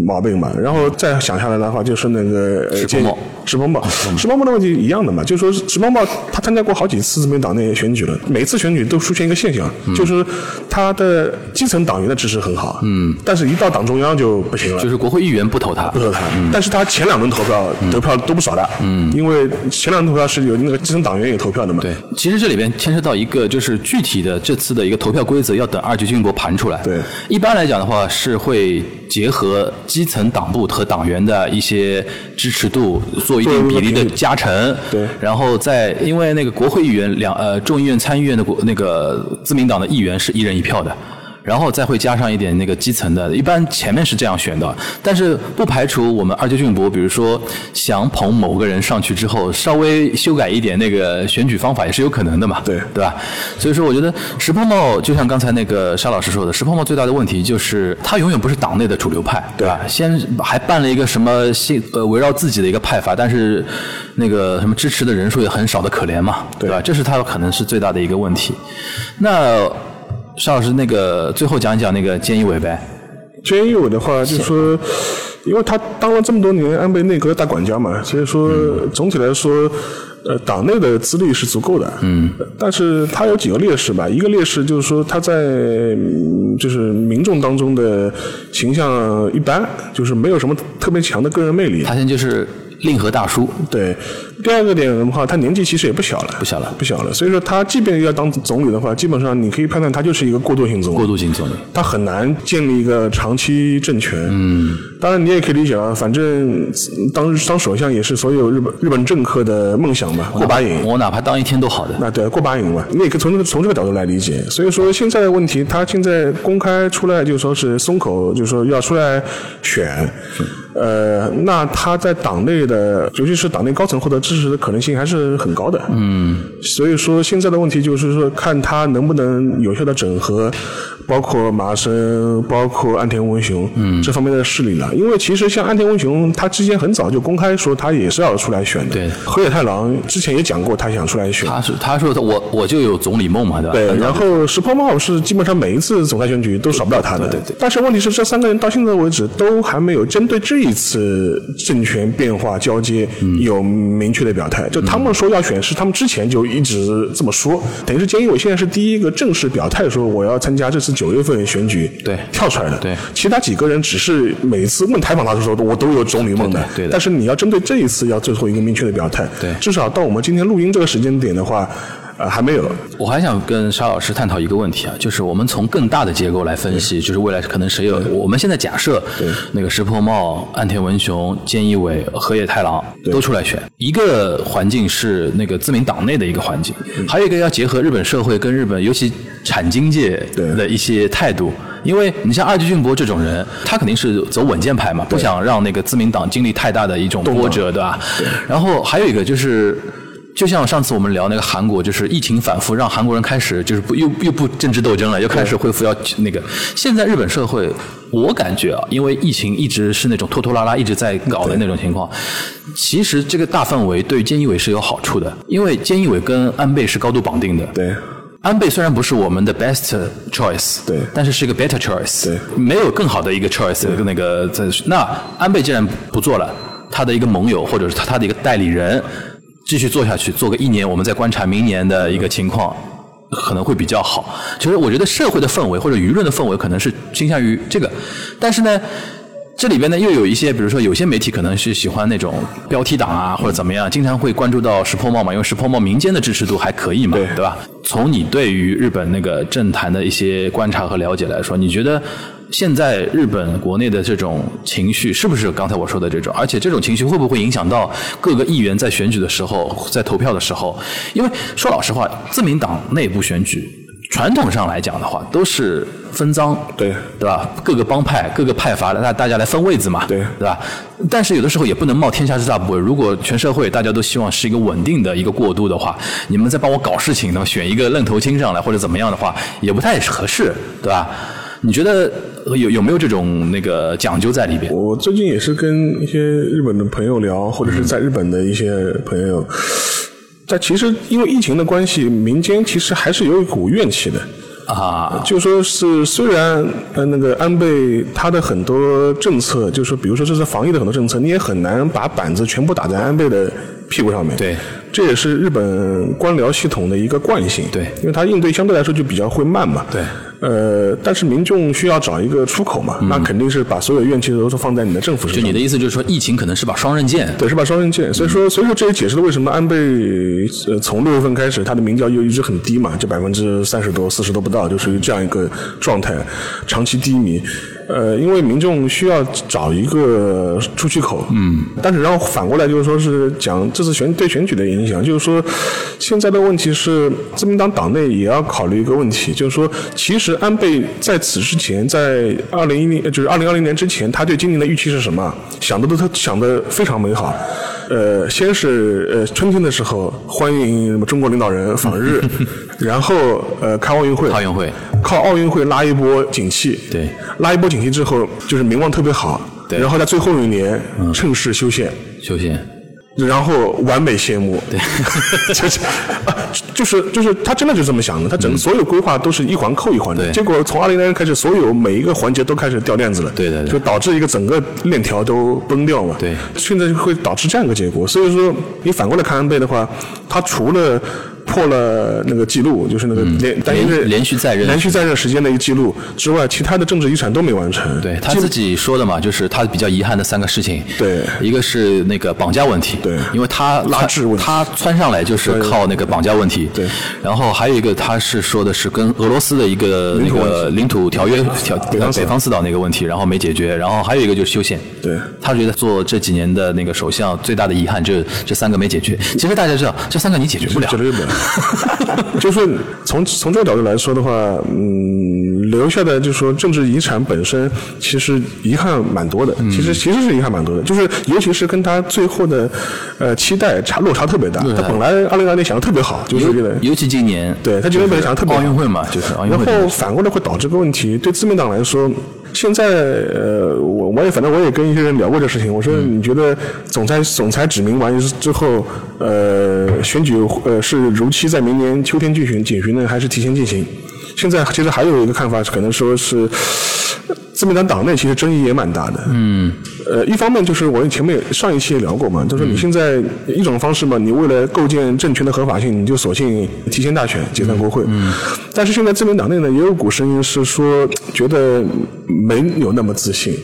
毛病嘛。然后再想下来的话，就是那个呃石鹏茂石鹏茂，石鹏茂的问题一样的嘛，就是说石鹏茂他参加过好几次自民党内选举了，每次选举都出现一个现象，嗯。就是他的基层党员的支持很好，嗯，但是一到党中央就不行了，就是国会议员不投他。不。投他，但是他前两轮投票得票都不少的，嗯，因为前两轮投票是有那个基层党员也投票的嘛，对，其实这里边牵涉到一个，就是具体的这次的一个投票规则，要等二级军博盘出来。对。一般来讲的话，是会结合基层党部和党员的一些支持度，做一定比例的加成。对然后在因为那个国会议员两呃众议院、参议院的国那个自民党的议员是一人一票的。然后再会加上一点那个基层的，一般前面是这样选的，但是不排除我们二阶俊博，比如说想捧某个人上去之后，稍微修改一点那个选举方法也是有可能的嘛，对对吧？所以说，我觉得石破茂就像刚才那个沙老师说的，石破茂最大的问题就是他永远不是党内的主流派，对吧？先还办了一个什么新呃围绕自己的一个派法，但是那个什么支持的人数也很少的可怜嘛，对吧？这是他可能是最大的一个问题。那沙老师，那个最后讲一讲那个菅义伟呗。菅义伟的话，就是说，因为他当了这么多年安倍内阁大管家嘛，所以说总体来说，呃，党内的资历是足够的。嗯。但是他有几个劣势吧，一个劣势就是说他在嗯就是民众当中的形象一般，就是没有什么特别强的个人魅力。他现在就是令和大叔，对，第二个点的话，他年纪其实也不小了，不小了不小了。所以说，他即便要当总理的话，基本上你可以判断他就是一个过渡性总理。过渡性总理。他很难建立一个长期政权。嗯，当然你也可以理解啊，反正当当首相也是所有日本日本政客的梦想嘛，过把瘾。我哪怕当一天都好的。那对过把瘾嘛，你也可以从这个从这个角度来理解。所以说现在的问题，他现在公开出来就说是松口，就说要出来选。呃，那他在党内的，尤其是党内高层获得支持的可能性还是很高的。嗯，所以说现在的问题就是说，看他能不能有效的整合，包括麻生，包括岸田文雄，嗯，这方面的势力了。因为其实像岸田文雄，他之前很早就公开说他也是要出来选的。对河野太郎之前也讲过，他想出来选。他是他说他我我就有总理梦嘛，对吧？对，然后石破茂是基本上每一次总裁选举都少不了他的。对对但是问题是，这三个人到现在为止都还没有针对这一次政权变化交接有明确的表态。就他们说要选，是他们之前就一直这么说。等于是菅义伟现在是第一个正式表态说我要参加这次九月份选举，对跳出来的。对其他几个人只是每次问采访他的时候，我都有总理梦的。对的但是你要针对这一次要最后一个明确的表态。对至少到我们今天录音这个时间点的话，呃，还没有。我还想跟沙老师探讨一个问题啊，就是我们从更大的结构来分析，就是未来可能谁有，我们现在假设那个石破茂、岸田文雄、菅义伟、河野太郎都出来选，一个环境是那个自民党内的一个环境，还有一个要结合日本社会跟日本尤其产经界的一些态度。因为你像二阶俊博这种人，他肯定是走稳健派嘛，不想让那个自民党经历太大的一种波折，对吧？然后还有一个就是。就像上次我们聊那个韩国，就是疫情反复，让韩国人开始就是不又又不政治斗争了，又开始恢复要那个。现在日本社会，我感觉啊，因为疫情一直是那种拖拖拉拉，一直在搞的那种情况，其实这个大氛围对菅义伟是有好处的，因为菅义伟跟安倍是高度绑定的。对。安倍虽然不是我们的 best choice，对但是是一个 better choice，对没有更好的一个 choice，那个在那安倍既然不做了，他的一个盟友或者是他他的一个代理人继续做下去，做个一年，我们再观察明年的一个情况。可能会比较好。其实我觉得社会的氛围或者舆论的氛围可能是倾向于这个，但是呢，这里边呢又有一些，比如说有些媒体可能是喜欢那种标题党啊或者怎么样，经常会关注到石破茂嘛，因为石破茂民间的支持度还可以嘛，对对吧？从你对于日本那个政坛的一些观察和了解来说，你觉得？现在日本国内的这种情绪是不是刚才我说的这种？而且这种情绪会不会影响到各个议员在选举的时候，在投票的时候？因为说老实话，自民党内部选举传统上来讲的话，都是分赃，对对吧？各个帮派、各个派阀，那大家来分位子嘛，对对吧？但是有的时候也不能冒天下之大不韪。如果全社会大家都希望是一个稳定的一个过渡的话，你们再帮我搞事情，那么选一个愣头青上来或者怎么样的话，也不太合适，对吧？你觉得有有没有这种那个讲究在里边？我最近也是跟一些日本的朋友聊，或者是在日本的一些朋友，但其实因为疫情的关系，民间其实还是有一股怨气的。啊，就说是虽然呃那个安倍他的很多政策，就是说比如说这是防疫的很多政策，你也很难把板子全部打在安倍的屁股上面。对，这也是日本官僚系统的一个惯性。对，因为它应对相对来说就比较会慢嘛。对。呃，但是民众需要找一个出口嘛，那肯定是把所有怨气都是放在你的政府身上。就你的意思就是说，疫情可能是把双刃剑。对，是把双刃剑。所以说，所以说这也解释了为什么安倍呃从六月份开始他的民调又一直很低嘛，就百分之三十多、四十都不到，就属于这样一个状态，长期低迷。呃，因为民众需要找一个出气口，嗯，但是然后反过来就是说是讲这次选对选举的影响，就是说现在的问题是自民党党内也要考虑一个问题，就是说其实安倍在此之前，在二零一零就是二零二零年之前，他对今年的预期是什么？想的都他想的非常美好。呃，先是呃春天的时候欢迎中国领导人访日，[LAUGHS] 然后呃开奥运会，奥运会靠奥运会拉一波景气，对，拉一波景气之后就是名望特别好，对。然后在最后一年趁势修宪，修宪。然后完美谢幕，对，[LAUGHS] 就是啊就是就是他真的就这么想的，他整个所有规划都是一环扣一环的，对。结果从二零年开始，所有每一个环节都开始掉链子了，对对对。就导致一个整个链条都崩掉嘛，对。现在会导致这样一个结果，所以说你反过来看安倍的话，他除了破了那个记录，就是那个连单一连任连续在任连续在任时间的一个记录之外，其他的政治遗产都没完成，对他自己说的嘛，就是他比较遗憾的三个事情。对一个是那个绑架问题。对因为他拉制问题他窜上来就是靠那个绑架问题。对然后还有一个，他是说的是跟俄罗斯的一个那个领土条约条北方四岛北方四岛那个问题，然后没解决。然后还有一个就是修宪。对他觉得做这几年的那个首相最大的遗憾就是这三个没解决。其实大家知道，这三个你解决不了解。决不了。[LAUGHS] 就是从从这个角度来说的话，嗯，留下的就是说政治遗产本身其实遗憾蛮多的，嗯其实其实是遗憾蛮多的，就是尤其是跟他最后的呃期待差落差特别大。他本来二零二年想的特别好，就是觉得尤其今年，对他今年本来想的特别好奥运会嘛，就是奥运然会然后反过来会导致个问题，对自民党来说，现在呃，我我也反正我也跟一些人聊过这事情，我说嗯你觉得总裁总裁指名完之后，呃，选举呃是如期在明年秋天进行进行呢，还是提前进行？现在其实还有一个看法，可能说是自民党党内其实争议也蛮大的。嗯。呃，一方面就是我前面也上一期也聊过嘛，就是你现在一种方式嘛，你为了构建政权的合法性，你就索性提前大选解散国会。嗯。但是现在自民党内呢，也有股声音是说，觉得没有那么自信。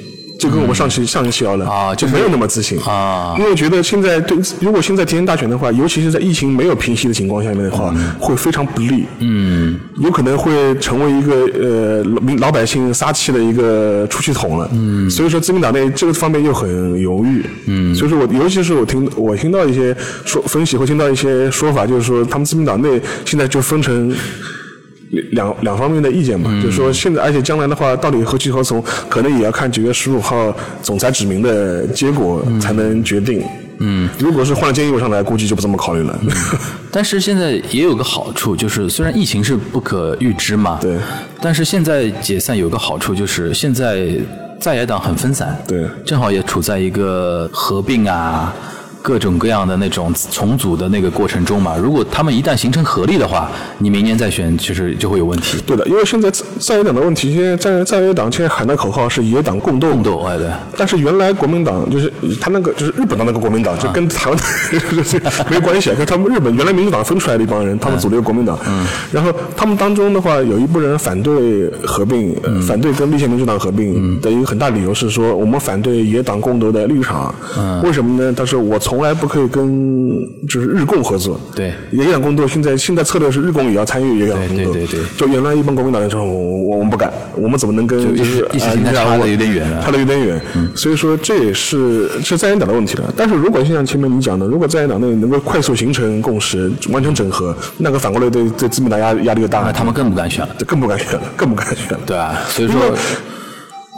就跟我们上期、上一期聊了啊就没有那么自信啊因为觉得现在对，如果现在提前大选的话，尤其是在疫情没有平息的情况下面的话，会非常不利。嗯，有可能会成为一个呃老百姓撒气的一个出气筒了。嗯，所以说自民党内这个方面又很犹豫。嗯，所以说我尤其是我听我听到一些说分析，会听到一些说法，就是说他们自民党内现在就分成。两两方面的意见嘛，就是说现在，而且将来的话，到底何去何从，可能也要看九月十五号总裁指名的结果才能决定。嗯，如果是换了菅义伟上来，估计就不这么考虑了。[LAUGHS] 但是现在也有个好处，就是虽然疫情是不可预知嘛，对，但是现在解散有个好处，就是现在在野党很分散，对正好也处在一个合并啊。各种各样的那种重组的那个过程中嘛，如果他们一旦形成合力的话，你明年再选，其实就会有问题。对的，因为现在在在野党的问题，现在在在野党现在喊的口号是野党共斗。共斗，哎对。但是原来国民党就是他那个就是日本的那个国民党，就跟台湾 [LAUGHS] 没关系啊。跟他们日本原来民主党分出来的一帮人，他们组了一个国民党。嗯。然后他们当中的话，有一部分人反对合并，呃反对跟立宪民主党合并的一个很大理由是说，我们反对野党共斗的立场。嗯。为什么呢？他说我从来不可以跟就是日共合作。对。野党工作现在现在策略是日共也要参与野党工作。对对对对就原来一帮国民党人说，我我我们不敢，我们怎么能跟就就是意识形态差的有点远啊差的有点远。所以说这也是是在野党的问题了。但是如果像前面你讲的，如果在野党内能够快速形成共识，完成整合，那个反过来对对自民党压压力就大了，那他们更不敢选了，更不敢选了，更不敢选了。对啊，所以说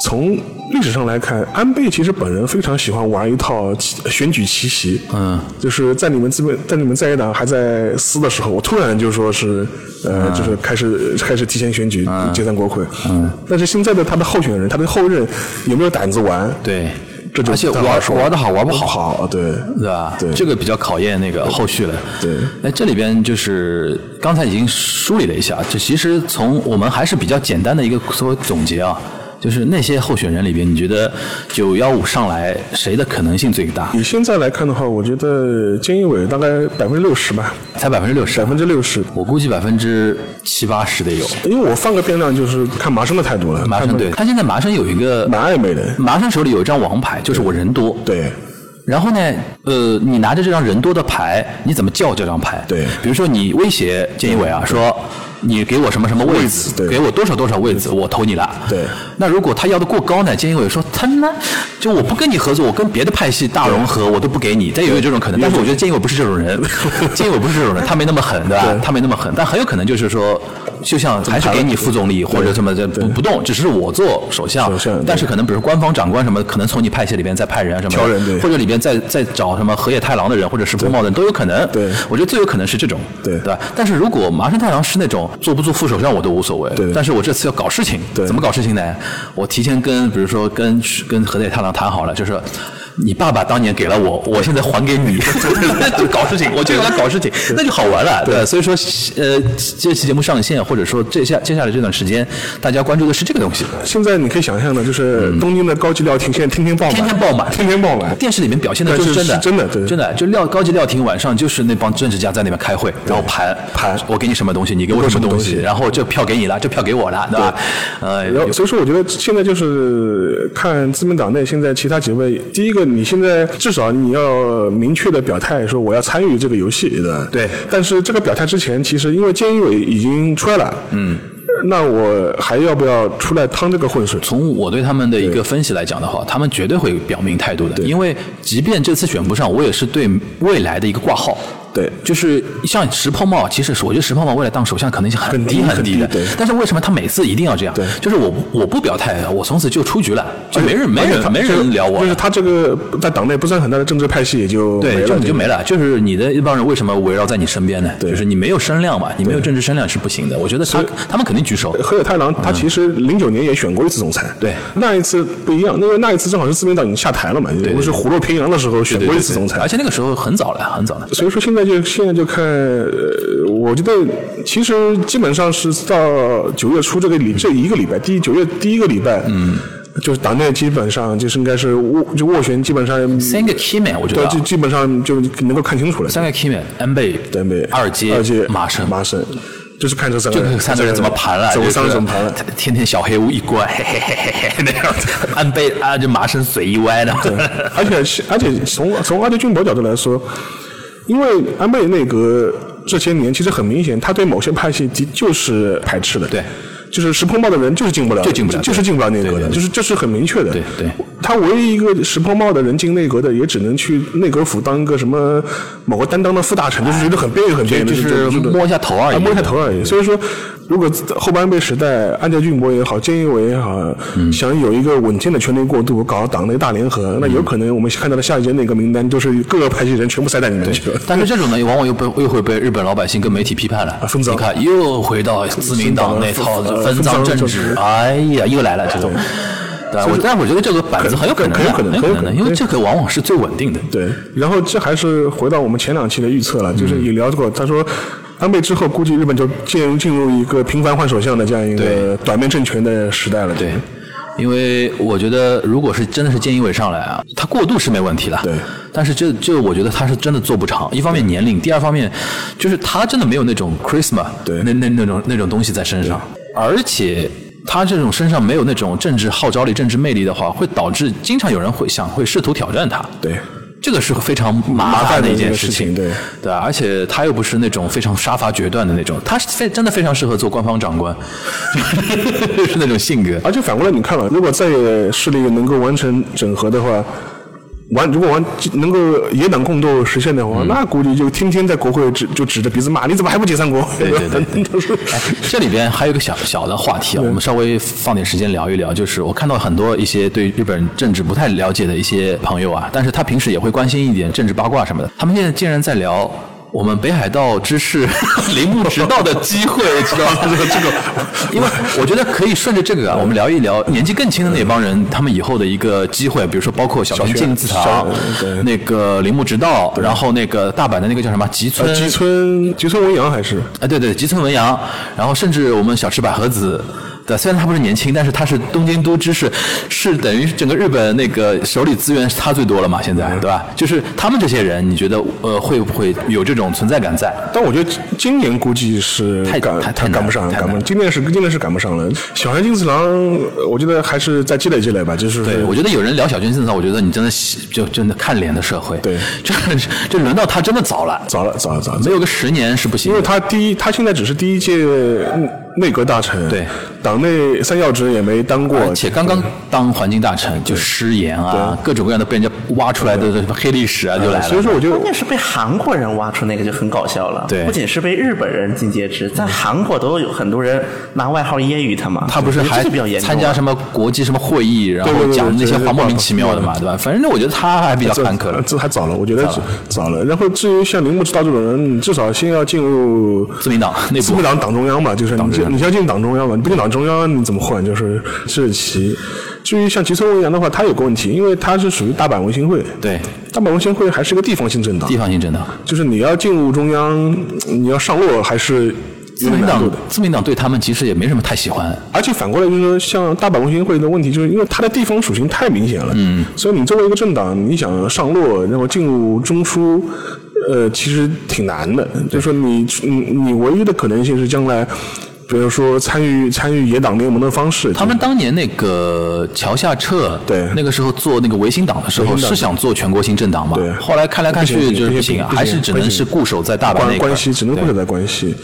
从历史上来看，安倍其实本人非常喜欢玩一套选举奇袭。嗯，就是在你们资本在你们在野党还在撕的时候，我突然就说是呃，就是开始开始提前选举解散国会。嗯，但是现在的他的候选人，他的后任有没有胆子玩？对，这就而且玩玩的好玩不好，好，对，对吧？对这个比较考验那个后续了。对那这里边就是刚才已经梳理了一下，就其实从我们还是比较简单的一个所谓总结啊，就是那些候选人里边，你觉得九幺五上来谁的可能性最大？以现在来看的话，我觉得菅义伟大概百分之六十吧，才百分之六十百，分之六十。我估计百分之七八十得有。因为我放个变量就是看麻生的态度了，麻生对，他现在麻生有一个蛮暧昧的，麻生手里有一张王牌，就是我人多。对然后呢，呃，你拿着这张人多的牌，你怎么叫这张牌？对比如说你威胁建义伟啊，说你给我什么什么位位子子，对给我多少多少位子，我投你了。对那如果他要的过高呢？建义伟说他呢，就我不跟你合作，我跟别的派系大融合，我都不给你。但也有这种可能，但是我觉得建义伟不是这种人，建义伟不是这种人，他没那么狠，对吧？对他没那么狠，但很有可能就是说，就像还是给你副总理或者什么的不不动，只是我做首相，但是可能比如官方长官什么，可能从你派系里边再派人啊什么的，挑人对或者里边再再找什么河野太郎的人或者石破茂的人都有可能。对我觉得最有可能是这种，对对吧？但是如果麻生太郎是那种做不做副首相我都无所谓，对但是我这次要搞事情，对怎么搞事情呢？我提前跟比如说跟跟河野太郎谈好了，就是。你爸爸当年给了我，我现在还给你，[LAUGHS] 就搞事情，我就要搞事情，那就好玩了，对吧。所以说，呃，这期节目上线，或者说这下接下来这段时间，大家关注的是这个东西。现在你可以想象的，就是东京的高级料亭现在天天爆满，天天爆满天天爆满。电视里面表现的但就是是真的，是真的对真的就料高级料亭晚上就是那帮政治家在那边开会，然后盘盘我给你什么东西，你给我什么东西，然后这票给你了，这票给我了，对吧？呃，所以说，我觉得现在就是看自民党内现在其他几位，第一个，你现在至少你要明确的表态说我要参与这个游戏，对吧？对但是这个表态之前，其实因为菅义伟已经出来了，嗯，那我还要不要出来趟这个浑水？从我对他们的一个分析来讲的话，他们绝对会表明态度的，因为即便这次选不上，我也是对未来的一个挂号。对就是像石破茂，其实是我觉得石破茂未来当首相可能性很很低很低的。但是为什么他每次一定要这样？对就是我我不表态，我从此就出局了，就没人没人没人聊我。就是他这个在党内不算很大的政治派系也就对，就你就没了。就是你的一帮人为什么围绕在你身边呢？对就是你没有声量嘛，你没有政治声量是不行的。我觉得他他们肯定举手。河野太郎他其实零九年也选过一次总裁，对那一次不一样，因为那一次正好是自民党已经下台了嘛，我是虎落平阳的时候选过一次总裁，而且那个时候很早了，很早了。所以说现在就现在就看，呃，我觉得其实基本上是到九月初这个礼这一个礼拜，第一九月第一个礼拜，嗯，就是党内基本上就是应该是斡就斡旋，基本上三个 key man，我觉得啊对，就基本上就能够看清楚了。三个 key man，安倍、安倍？二阶、二阶、麻生，麻生，就是看这三个人，就看三个人怎么盘了，怎么就是三个怎么盘了。天天小黑屋一关，嘿嘿嘿嘿嘿那样子，安倍啊，就麻生嘴一歪的。[LAUGHS] 而且而且从从阿德俊博角度来说，因为安倍内阁这些年其实很明显，他对某些派系的就是排斥的。对。就是石破茂的人就是进不了，就进不了就是进不了内阁的，就是这是很明确的。对对他唯一一个石破茂的人进内阁的，也只能去内阁府当一个什么某个担当的副大臣，就是觉得很边缘、很边缘，就是摸一下头而已啊摸一下头而已。所以说，如果后半辈时代，安家俊博也好，菅义伟也好，嗯想有一个稳健的权力过渡，搞党内大联合，那有可能我们看到的下一届内阁名单就是各个派系人全部塞在里面去了。但是这种呢，往往又被又会被日本老百姓跟媒体批判了。分赃你看又回到自民党那套分分赃政治治，哎呀，又来了这种。对吧，我但我觉得这个板子很有可能，很有可能很有可能，因为这个往往是最稳定的。对，然后这还是回到我们前两期的预测了，就是也聊过，他说。安倍之后，估计日本就进入进入一个频繁换首相的这样一个短命政权的时代了。对，因为我觉得，如果是真的是菅义伟上来啊，他过渡是没问题的。对，但是这这，我觉得他是真的做不长。一方面年龄，第二方面就是他真的没有那种 charisma，对那那那种那种东西在身上，而且。他这种身上没有那种政治号召力、政治魅力的话，会导致经常有人会想会试图挑战他。对，这个是非常麻麻烦的一件事情，对对？而且他又不是那种非常杀伐决断的那种，他是非真的非常适合做官方长官，[LAUGHS] [LAUGHS] 是那种性格。而且反过来你看了，如果在野势力能够完成整合的话，完如果完能够野党共斗实现的嗯话，那估计就天天在国会指就指着鼻子骂，你怎么还不解散国？对对 [LAUGHS] 对对哎，这里边还有一个小小的话题啊，我们稍微放点时间聊一聊。就是我看到很多一些对日本政治不太了解的一些朋友啊，但是他平时也会关心一点政治八卦什么的。他们现在竟然在聊我们北海道知识 [LAUGHS] 铃木直道的机会，[LAUGHS] 知道吗？这个这个，因为我觉得可以顺着这个啊，我们聊一聊年纪更轻的那帮人，他们以后的一个机会，比如说包括小田小进字堂，那个铃木直道，然后那个大阪的那个叫什么吉村呃吉村吉村文洋还是啊，对对，吉村文洋，然后甚至我们小池百合子。对，虽然他不是年轻，但是他是东京都知事，是等于整个日本那个手里资源是他最多了嘛？现在对吧？就是他们这些人，你觉得呃会不会有这种存在感在？但我觉得今年估计是太赶太太赶不上，太赶不上。今年是今年是赶不上了。小山金次郎，呃我觉得还是再积累积累吧。就是对，我觉得有人聊小泉进次郎，我觉得你真的就真的看脸的社会。对就就轮到他真的早了，早了早了早了，没有个十年是不行因为。他第一，他现在只是第一届嗯内阁大臣，对，党内三要职也没当过，而且刚刚当环境大臣，就失言啊，各种各样的被人家挖出来的什么黑历史啊，就来了。所以说我觉得关键是被韩国人挖出那个就很搞笑了。对不仅是被日本人尽皆知，在韩国都有很多人拿外号揶揄他嘛。他不是还参加什么国际什么会议，然后讲那些话莫名其妙的嘛，对吧？反正我觉得他还比较坎坷这了。这还早了，我觉得早了。然后至于像铃木直道这种人，至少先要进入自民党内部自民党党中央嘛，就是你你要进党中央嘛，你不进党中央你怎么混？就是这是其。至于像吉村文洋的话，他有个问题，因为他是属于大阪文心会，对大阪文心会还是个地方性政党地，方性政党，就是你要进入中央，你要上落还是自民党有难度的。自民党对他们其实也没什么太喜欢。而且反过来就是说，像大阪文心会的问题，就是因为它的地方属性太明显了，嗯，所以你作为一个政党，你想上落，然后进入中枢，呃，其实挺难的。就是说你，你你唯一的可能性是将来，比如说参与参与野党联盟的方式，他们当年那个桥下彻，对。那个时候做那个维新党的时候，是想做全国性政党嘛？对。后来看来看去就是还是只能是固守在大阪那关系只能固守在关系。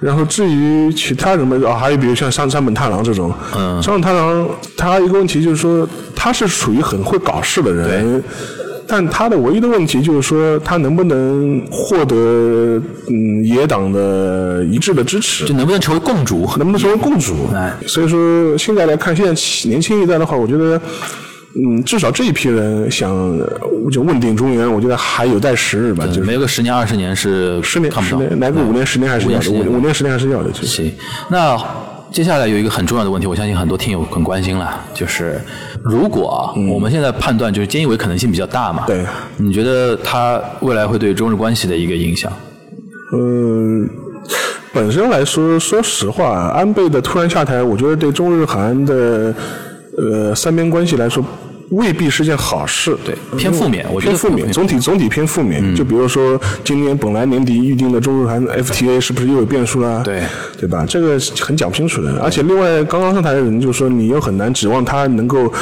然后至于其他什么啊，还有比如像山山本太郎这种，嗯，山本太郎他一个问题就是说，他是属于很会搞事的人，但他的唯一的问题就是说，他能不能获得嗯野党的一致的支持就。能不能成为共主？能不能成为共主哎？所以说，现在来看，现在年轻一代的话，我觉得，嗯，至少这一批人想就问鼎中原，我觉得还有待时日吧。就是没有个十年二十年是十年。十年，来个五年、十年还是要的，五年十年五五年、十年还是要的。行，那接下来有一个很重要的问题，我相信很多听友很关心了，就是如果啊，我们现在判断就是菅义伟可能性比较大嘛，对，你觉得他未来会对中日关系的一个影响？嗯，本身来说，说实话，安倍的突然下台，我觉得对中日韩的呃三边关系来说。未必是件好事，对偏负面我觉得偏负面，总体总体偏负面。就比如说，今年本来年底预定的中日韩 FTA 是不是又有变数啦？对对吧？这个是很讲不清楚的。而且另外，刚刚上台的人就说，你又很难指望他能够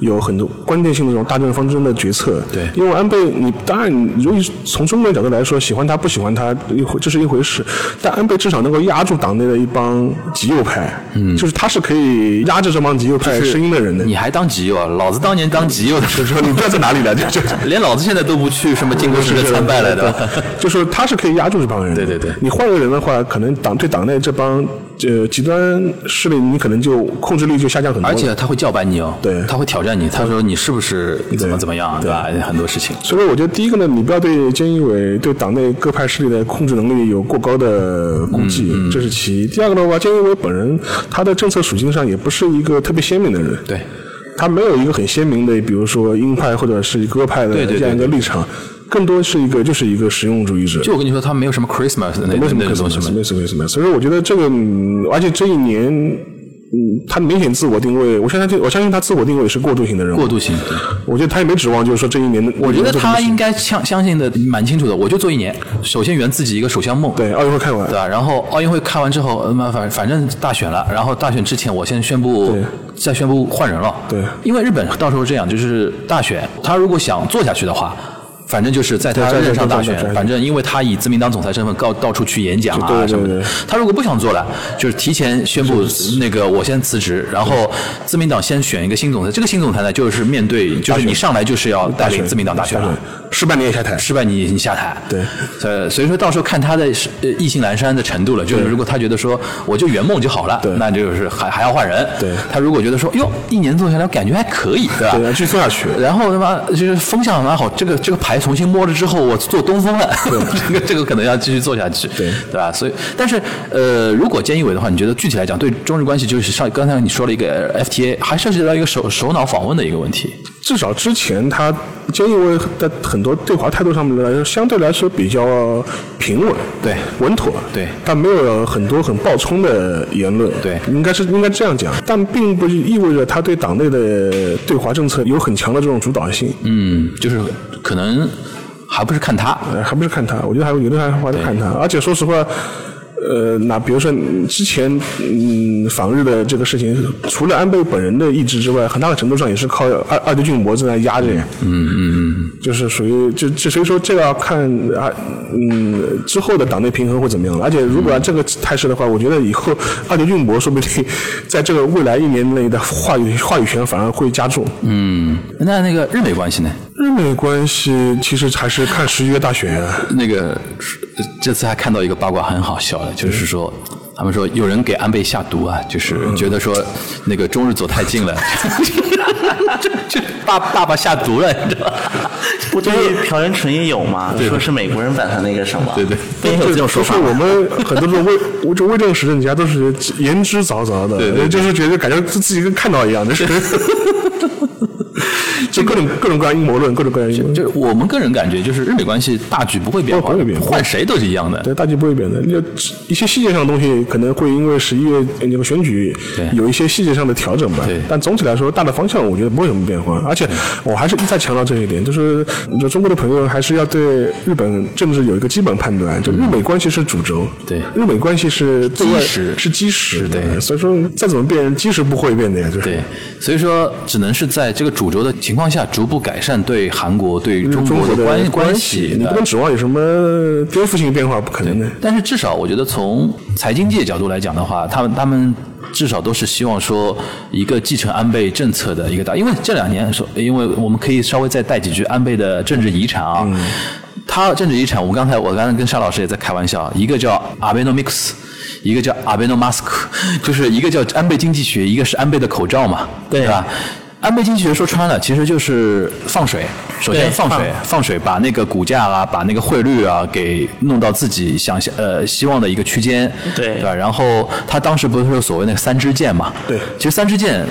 有很多关键性的这种大政方针的决策。对因为安倍，你当然，如果从中国角度来说，喜欢他不喜欢他一回这是一回事，但安倍至少能够压住党内的一帮极右派，嗯，就是他是可以压制这帮极右派声音的人的。你还当极右啊？老子当年当极右的时候，[LAUGHS] 你不知道在哪里了，就就连老子现在都不去什么靖国神社参拜来的。[LAUGHS] 就是他是可以压住这帮人的。对对对你换个人的话，可能党对党内这帮呃极端势力，你可能就控制力就下降很多。而且他会叫板你哦，对他会挑战你，他说你是不是怎么怎么样，对吧？很多事情。所以我觉得第一个呢，你不要对菅义伟对党内各派势力的控制能力有过高的估计，嗯这是其一。第二个的话，菅义伟本人他的政策属性上也不是一个特别鲜明的人，对，他没有一个很鲜明的，比如说鹰派或者是鸽派的这样一个立场，更多是一个就是一个实用主义者。就我跟你说，他没有什么 Christmas 的那没什么可那种东西嘛。没什么没什么。所以说，我觉得这个，嗯而且这一年，嗯，他明显自我定位，我相信我相信他自我定位是过渡型的人物。过渡型，我觉得他也没指望，就是说这一年，我觉得他应该该相相信的蛮清楚的，我就做一年，首先圆自己一个首相梦，对奥运会看完对，吧？然后奥运会看完之后，呃那反反正大选了，然后大选之前我先宣布对，再宣布换人了，对因为日本到时候这样，就是大选，他如果想做下去的话。反正就是在他任上大选反正因为他以自民党总裁身份到到处去演讲啊什么的他如果不想做了，就是提前宣布那个我先辞职，然后自民党先选一个新总裁，这个新总裁呢就是面对就是你上来就是要带领自民党大选了。失败你也下台。失败你你下台，对，呃，所以说到时候看他的呃意兴阑珊的程度了。就是如果他觉得说我就圆梦就好了，那就是还还要换人。对他如果觉得说哟一年做下来感觉还可以，对吧？对，继续做下去。然后他妈就是风向蛮好，这个这个牌重新摸了之后，我做东风了，[LAUGHS] 这个这个可能要继续做下去，对。对吧？所以，但是呃，如果菅义伟的话，你觉得具体来讲，对中日关系就是上刚才你说了一个 FTA，还涉及到一个首首脑访问的一个问题。至少之前他菅义伟在很多对华态度上面来说，相对来说比较平稳，对。稳妥，对。但没有很多很暴冲的言论，对。应该是应该这样讲，但并不意味着他对党内的对华政策有很强的这种主导性，嗯，就是可能还不是看他，呃，还不是看他，我觉得还有有的还还是看他，而且说实话。呃，那比如说嗯之前嗯访日的这个事情，除了安倍本人的意志之外，很大的程度上也是靠二二阶俊博在那压着。嗯嗯嗯，就是属于就就所以说这个要看啊嗯之后的党内平衡会怎么样了。而且如果按这个态势的话，我觉得以后二阶俊博说不定 [LAUGHS] 在这个未来一年内的话语话语权反而会加重。嗯，那那个日美关系呢？日美关系其实还是看十一月大选啊。那个这次还看到一个八卦很好笑的，就是说。他们说有人给安倍下毒啊，就是觉得说那个中日走太近了，[LAUGHS] 就就爸爸爸下毒了，你知道吗？不对，朴元淳也有嘛，说是美国人把他那个什么，对对不也有这种说法就是我？们很多这种魏，就魏正时政家都是言之凿凿的，对对对就是觉得感觉自自己跟看到一样，就是。就各种各种各样阴谋论，各种各样阴谋论。就是我们个人感觉，就是日美关系大局不会变化不会变，换谁都是一样的。对，大局不会变的。就一些细节上的东西可能会因为十一月那个选举有一些细节上的调整吧。对但总体来说，大的方向我觉得不会有什么变化。而且我还是一再强调这一点，就是就中国的朋友还是要对日本政治有一个基本判断，就日美关系是主轴，对日美关系是对外基石是基石，对所以说再怎么变，基石不会变的呀，就是。对，所以说只能是在这个主轴的情况下，逐步改善对韩国、对中中国国的关系的你不能指望有什么颠覆性变化，不可能的。但是至少我觉得从财经界角度来讲的话，他们他们至少都是希望说一个继承安倍政策的一个大，因为这两年说，因为我们可以稍微再带几句安倍的政治遗产啊。他政治遗产，我刚才我刚才跟沙老师也在开玩笑，一个叫 Abenomics。一个叫 Abenomask，[LAUGHS] 就是一个叫安倍经济学，一个是安倍的口罩嘛，对吧？安倍经济学说穿了，其实就是放水。首先放水，放水把那个股价啊，把那个汇率啊，给弄到自己想象呃希望的一个区间，对吧？然后他当时不是说所谓那个三支箭嘛？对其实三支箭。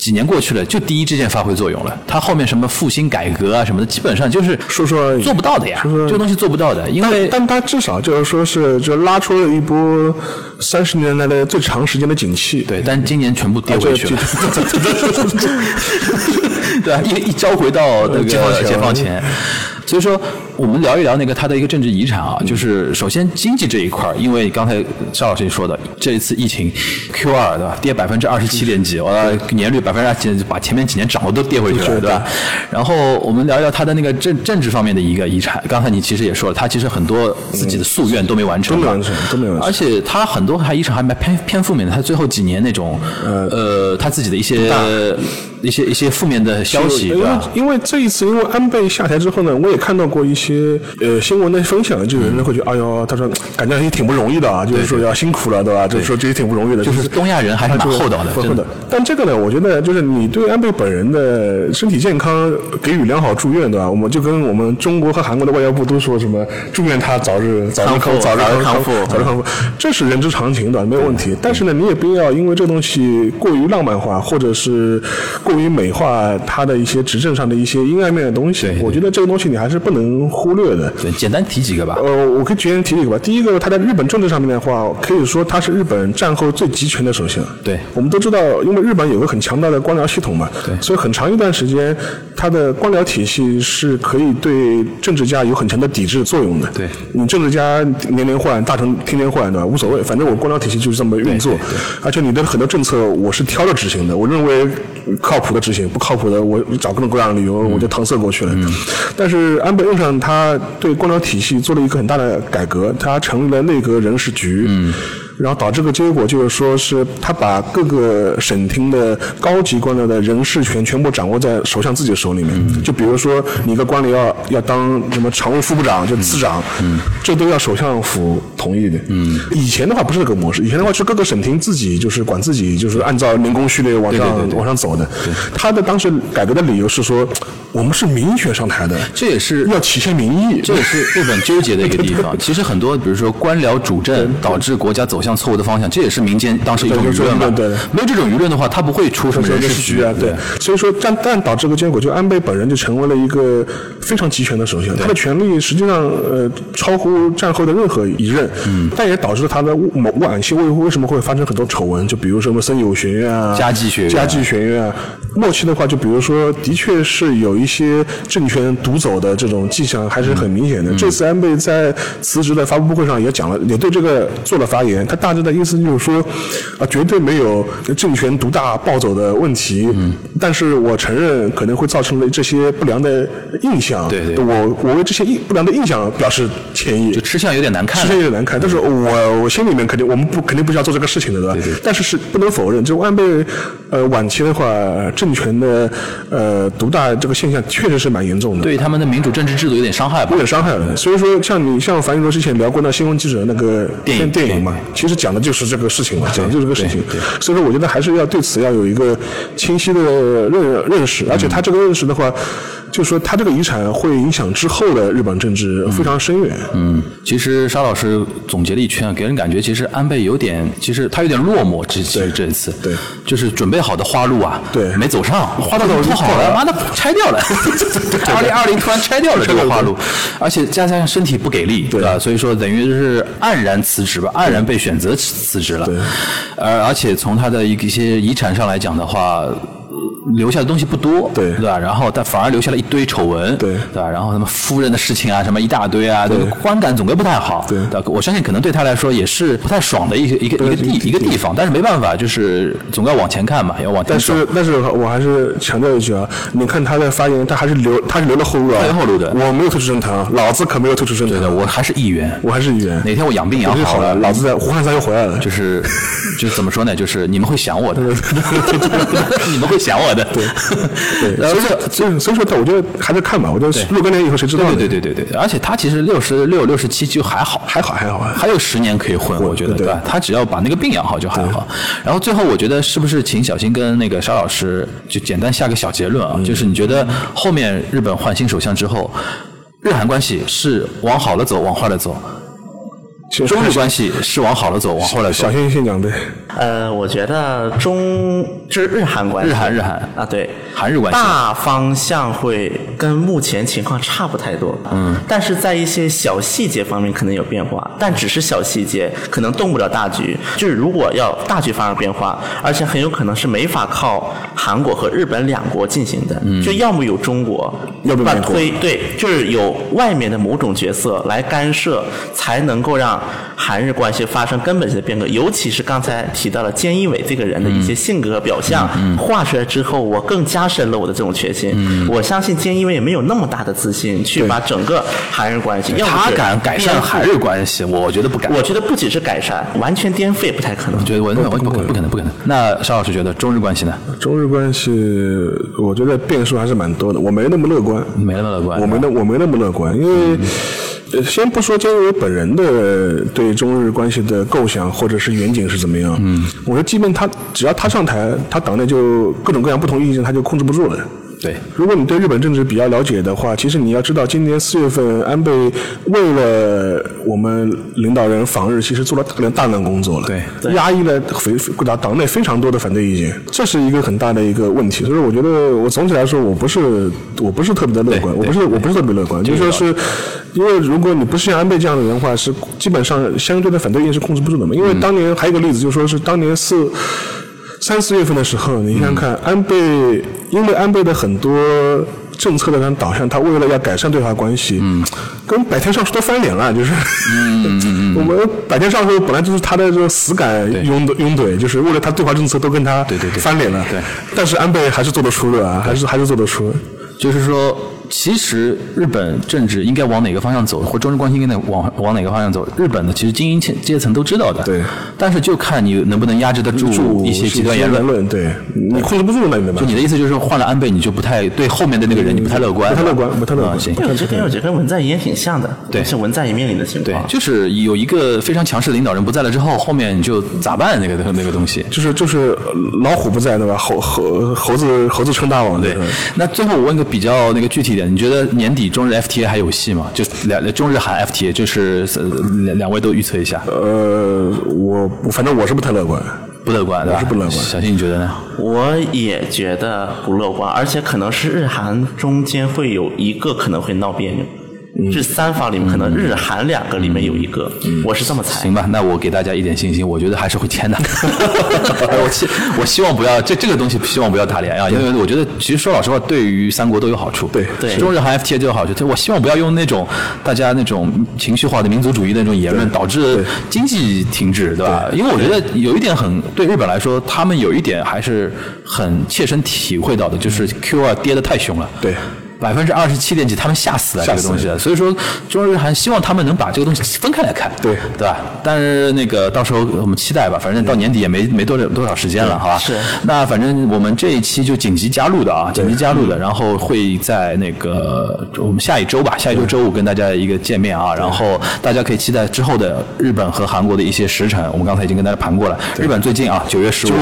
几年过去了，就第一支箭发挥作用了。他后面什么复兴改革啊什么的，基本上就是说说做不到的呀。说说这个东西做不到的，因为但他至少就是说是就拉出了一波三十年来的最长时间的景气。对，但今年全部跌啊回去了，[LAUGHS] 对啊？一一交回到那个解放前解放前，所以说我们聊一聊那个他的一个政治遗产啊，就是首先经济这一块儿，因为刚才邵老师也说的，这一次疫情 Q 二对吧，跌百分之二十七点几，呃，年率百分之二十几，把前面几年涨的都跌回去了，对吧？然后我们聊一聊他的那个政政治方面的一个遗产，刚才你其实也说了，他其实很多自己的夙愿都没完成嘛，都没完成都没完成。而且他很多还遗产还蛮偏偏负面的，他最后几年那种呃他自己的一些一些一些负面的消息，因为对吧？因为这一次，因为安倍下台之后呢，我也看到过一些呃新闻的分享，就有人会觉得，哎呦，他说感觉也挺不容易的啊，就是说要辛苦了，对吧？就是说这也挺不容易的，就是东亚人还是蛮厚道的厚真的的。但这个呢，我觉得就是你对安倍本人的身体健康给予良好祝愿，对吧？我们就跟我们中国和韩国的外交部都说什么祝愿他早日早日康复早日康复早日康复，这是人之常情的，没有问题。但是呢，你也不要因为这东西过于浪漫化，或者是过于美化它的一些执政上的一些阴暗面的东西对。对我觉得这个东西你还是不能忽略的。对，简单提几个吧。呃，我可以举例提几个吧。第一个呢，他在日本政治上面的话，可以说他是日本战后最集权的首相。对我们都知道，因为日本有个很强大的官僚系统嘛，对所以很长一段时间，他的官僚体系是可以对政治家有很强的抵制作用的。对你政治家年年换，大臣天天换，对吧？无所谓，反正我官僚体系就是这么运作。而且你的很多政策，我是挑着执行的，我认为靠谱的执行，不靠谱的，我找各种各样的理由，我就搪塞过去了。但是安倍任上他对官僚体系做了一个很大的改革，他成立了内阁人事局。然后导致个结果就是说是他把各个省厅的高级官僚的人事权全部掌握在首相自己手里面。就比如说你一个官僚要要当什么常务副部长，就次长，这都要首相府同意的。以前的话不是这个模式，以前的话是各个省厅自己就是管自己，就是按照民工序列往上往上走的。他的当时改革的理由是说，我们是民选上台的，这也是要体现民意。这也是日本纠结的一个地方。[LAUGHS] 其实很多，比如说官僚主政导致国家走向错误的方向，这也是民间当时一种舆论嘛。对对。对没有这种舆论的话，他不会出什么人事局啊，对，所以说但但导致个结果，就安倍本人就成为了一个非常集权的首相，他的权力实际上呃超乎战后的任何一任，嗯，但也导致了他的某晚期为为什么会发生很多丑闻，就比如说什么森友学院啊、家计学院家计学院啊，末期的话，就比如说的确是有一些政权独走的这种迹象，还是很明显的。这次安倍在辞职的发布会上也讲了，也对这个做了发言，他大致的意思就是说，啊，绝对没有政权独大暴走的问题，嗯但是我承认可能会造成了这些不良的印象，对对我我为这些印不良的印象表示歉意就。吃相有点难看吃相。有点难看，但是我我心里面肯定我们不肯定不是要做这个事情的，对吧？对但是是不能否认，就安倍呃晚期的话，政权的呃独大这个现象确实是蛮严重的。对他们的民主政治制度有点伤害吧有？点伤害了，所以说像你像樊宇罗之前聊过那新闻记者那个电影电影嘛，其实讲的就是这个事情嘛，讲的就是这个事情。[LAUGHS] 所以说，我觉得还是要对此要有一个清晰的认认识，而且他这个认识的话，就说他这个遗产会影响之后的日本政治非常深远。嗯，其实沙老师总结了一圈，给人感觉其实安倍有点，其实他有点落寞。这其实这一次，对就是准备好的花路啊，对没走上，花道都铺好了，妈的拆掉了，[LAUGHS] 二零二零突然拆掉了这个花路，而且加上身体不给力，对吧？所以说等于是黯然辞职吧，黯然被选择辞职了。对而而且从他的一些遗产上来讲的话。呃留下的东西不多，对对吧？然后但反而留下了一堆丑闻，对对吧？然后什么夫人的事情啊，什么一大堆啊，这个观感总归不太好，对吧？我相信可能对他来说也是不太爽的一个一个一个地一个地方，但是没办法，就是总要往前看嘛，要往前但。是，但是我还是强调一句啊，你看他的发言，他还是留，他是留了后路啊，他留后路的我没有退出政坛啊，老子可没有退出政坛，对的，我还是议员。我还是议员。哪天我养病养好了，老子在 [LAUGHS] 胡汉三又回来了。就是就是怎么说呢？就是你们会想我的，[LAUGHS] [LAUGHS] 你们会想我的。对 [LAUGHS] 对，所以说，所以说，我觉得还是看吧。我觉得若干年以后谁知道呢？对对对对对，而且他其实六十六、六十七就还好，还好还好啊。还有十年可以混，我觉得对对吧？他只要把那个病养好就还好。然后最后，我觉得是不是请小新跟那个沙老师就简单下个小结论啊？就是你觉得后面日本换新首相之后，日韩关系是往好了走，往坏了走？中日关系是往好了走，往坏了走。小？新先讲对，呃，我觉得中就是日韩关系，日韩日韩啊，对，韩日关系。大方向会跟目前情况差不太多，嗯，但是在一些小细节方面可能有变化，但只是小细节，可能动不了大局。就是如果要大局发生变化，而且很有可能是没法靠韩国和日本两国进行的，就要么有中国，要不美国推对，就是有外面的某种角色来干涉，才能够让韩日关系发生根本性的变革。尤其是刚才提到了菅义伟这个人的一些性格和表象，画出来之后，我更加深了我的这种确信。我相信菅义伟也没有那么大的自信去把整个韩日关系，他敢改善韩日关系，我觉得不敢。我觉得不只是改善，完全颠覆也不太可能。我觉得我我不可能不可能不可能。那邵老师觉得中日关系呢？中日关系，我觉得变数还是蛮多的。我没那么乐观，没那么乐观。我没那我没那么乐观，因为。呃，先不说菅义伟本人的对中日关系的构想或者是远景是怎么样，嗯，我说，即便他只要他上台，他党内就各种各样不同意见，他就控制不住了。对，如果你对日本政治比较了解的话，其实你要知道，今年四月份安倍为了我们领导人访日，其实做了大量大量工作了，对压抑了非党党内非常多的反对意见，这是一个很大的一个问题。所以我觉得，我总体来说，我不是我不是特别的乐观，我不是我不是特别乐观，就说是因为如果你不是像安倍这样的人的话，是基本上相对的反对意见是控制不住的嘛。因为当年还有一个例子，就说是当年四。三四月份的时候，你想想看，安倍因为安倍的很多政策的导向，他为了要改善对华关系，嗯，跟百田尚书都翻脸了，就是，嗯嗯嗯，[LAUGHS] 我们百田尚书本来就是他的这个死杆拥趸拥趸，就是为了他对华政策都跟他对对对。翻脸了，对，但是安倍还是做得出的啊，还是还是做得出。就是说，其实日本政治应该往哪个方向走，或中日关系应该往往哪个方向走，日本的其实精英阶阶层都知道的。对。但是就看你能不能压制得住一些极端言论。论，对，你控制不住那？就你的意思就是换了安倍，你就不太对后面的那个人，你不太乐观。不太乐观，不太乐观。啊行。有这跟有这跟文在寅也挺像的，对是文在寅面临的情况。，对就是有一个非常强势的领导人不在了之后，后面你就咋办？那个那个东西。就是就是老虎不在对吧？猴猴猴子猴子称大王对，那最后我问个比较那个具体你觉得年底中日 FTA 还有戏吗？就两中日韩 FTA，就是呃两两位都预测一下，呃，我我反正我是不太乐观。不乐观对吧？我是不乐观小新你觉得呢？我也觉得不乐观，而且可能是日韩中间会有一个可能会闹别扭。这三方里面，可能日韩两个里面有一个，我是这么猜。行吧，那我给大家一点信心，我觉得还是会签的。[LAUGHS] 我希我希望不要这这个东西，希望不要打脸啊，因为我觉得其实说老实话，对于三国都有好处。对对中日韩 FTA 都有好处。我希望不要用那种大家那种情绪化的民族主义的那种言论，导致经济停滞，对吧？因为我觉得有一点很对日本来说，他们有一点还是很切身体会到的，就是 Q 二跌得太凶了。对。百分之二十七点几，他们吓死了这个东西，所以说中日韩希望他们能把这个东西分开来看，对。对吧？但是那个到时候我们期待吧，反正到年底也没没多少多少时间了，好吧？是。那反正我们这一期就紧急加入的啊，紧急加入的，然后会在那个我们下一周吧，下一周周五跟大家一个见面啊，然后大家可以期待之后的日本和韩国的一些时辰，我们刚才已经跟大家盘过了。日本最近啊，九月十五号，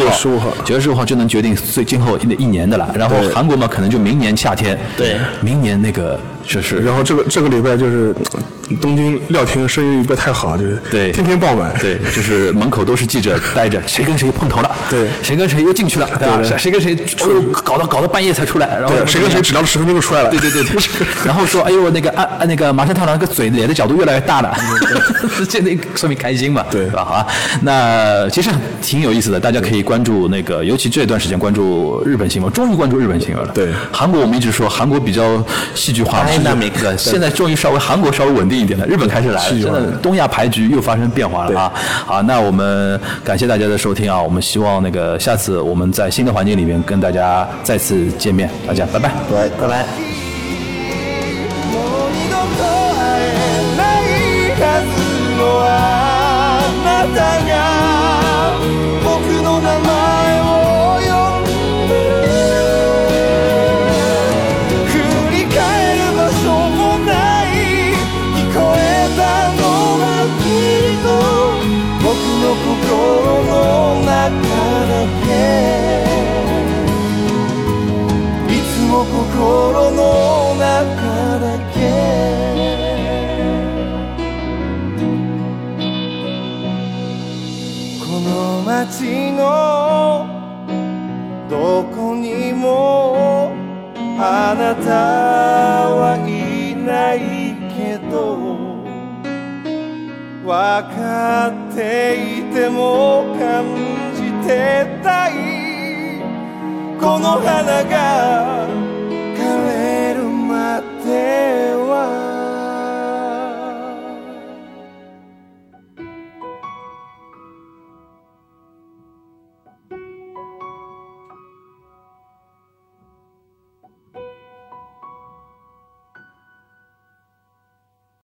九月十五号。就能决定最今后一一年的了，然后韩国嘛，可能就明年夏天，对明年那个就是然后这个这个礼拜就是呃东京料亭生意不太好，就是对天天爆满。对，就是门口都是记者待着，谁跟谁碰头了，对谁跟谁又进去了，对吧？谁跟谁出搞到搞到半夜才出来，然后，谁跟谁只聊了十分钟就出来了。对对对对，[LAUGHS] 然后说，哎呦，那个按按那个麻生太郎那个嘴脸的角度越来越大了，[LAUGHS] 这那说明开心嘛，对吧？好啊，那其实挺有意思的，大家可以关注那个，尤其这段时间关注日本新闻，终于关注日本新闻了。对韩国我们一直说韩国比较戏剧化嘛， Dynamic 对，现在终于稍微韩国稍微稳定一点了，日本开始来了，戏剧化真的东亚牌局又发生变化了啊！好，那我们感谢大家的收听啊，我们希望那个下次我们在新的环境里面跟大家再次见面，大家拜拜。拜拜拜。もう二度と会えないはずのあなたが 心の中だけ。この街のどこにもあなたはいないけど分かっていても感じてたい。この花が brasileiro Mateus.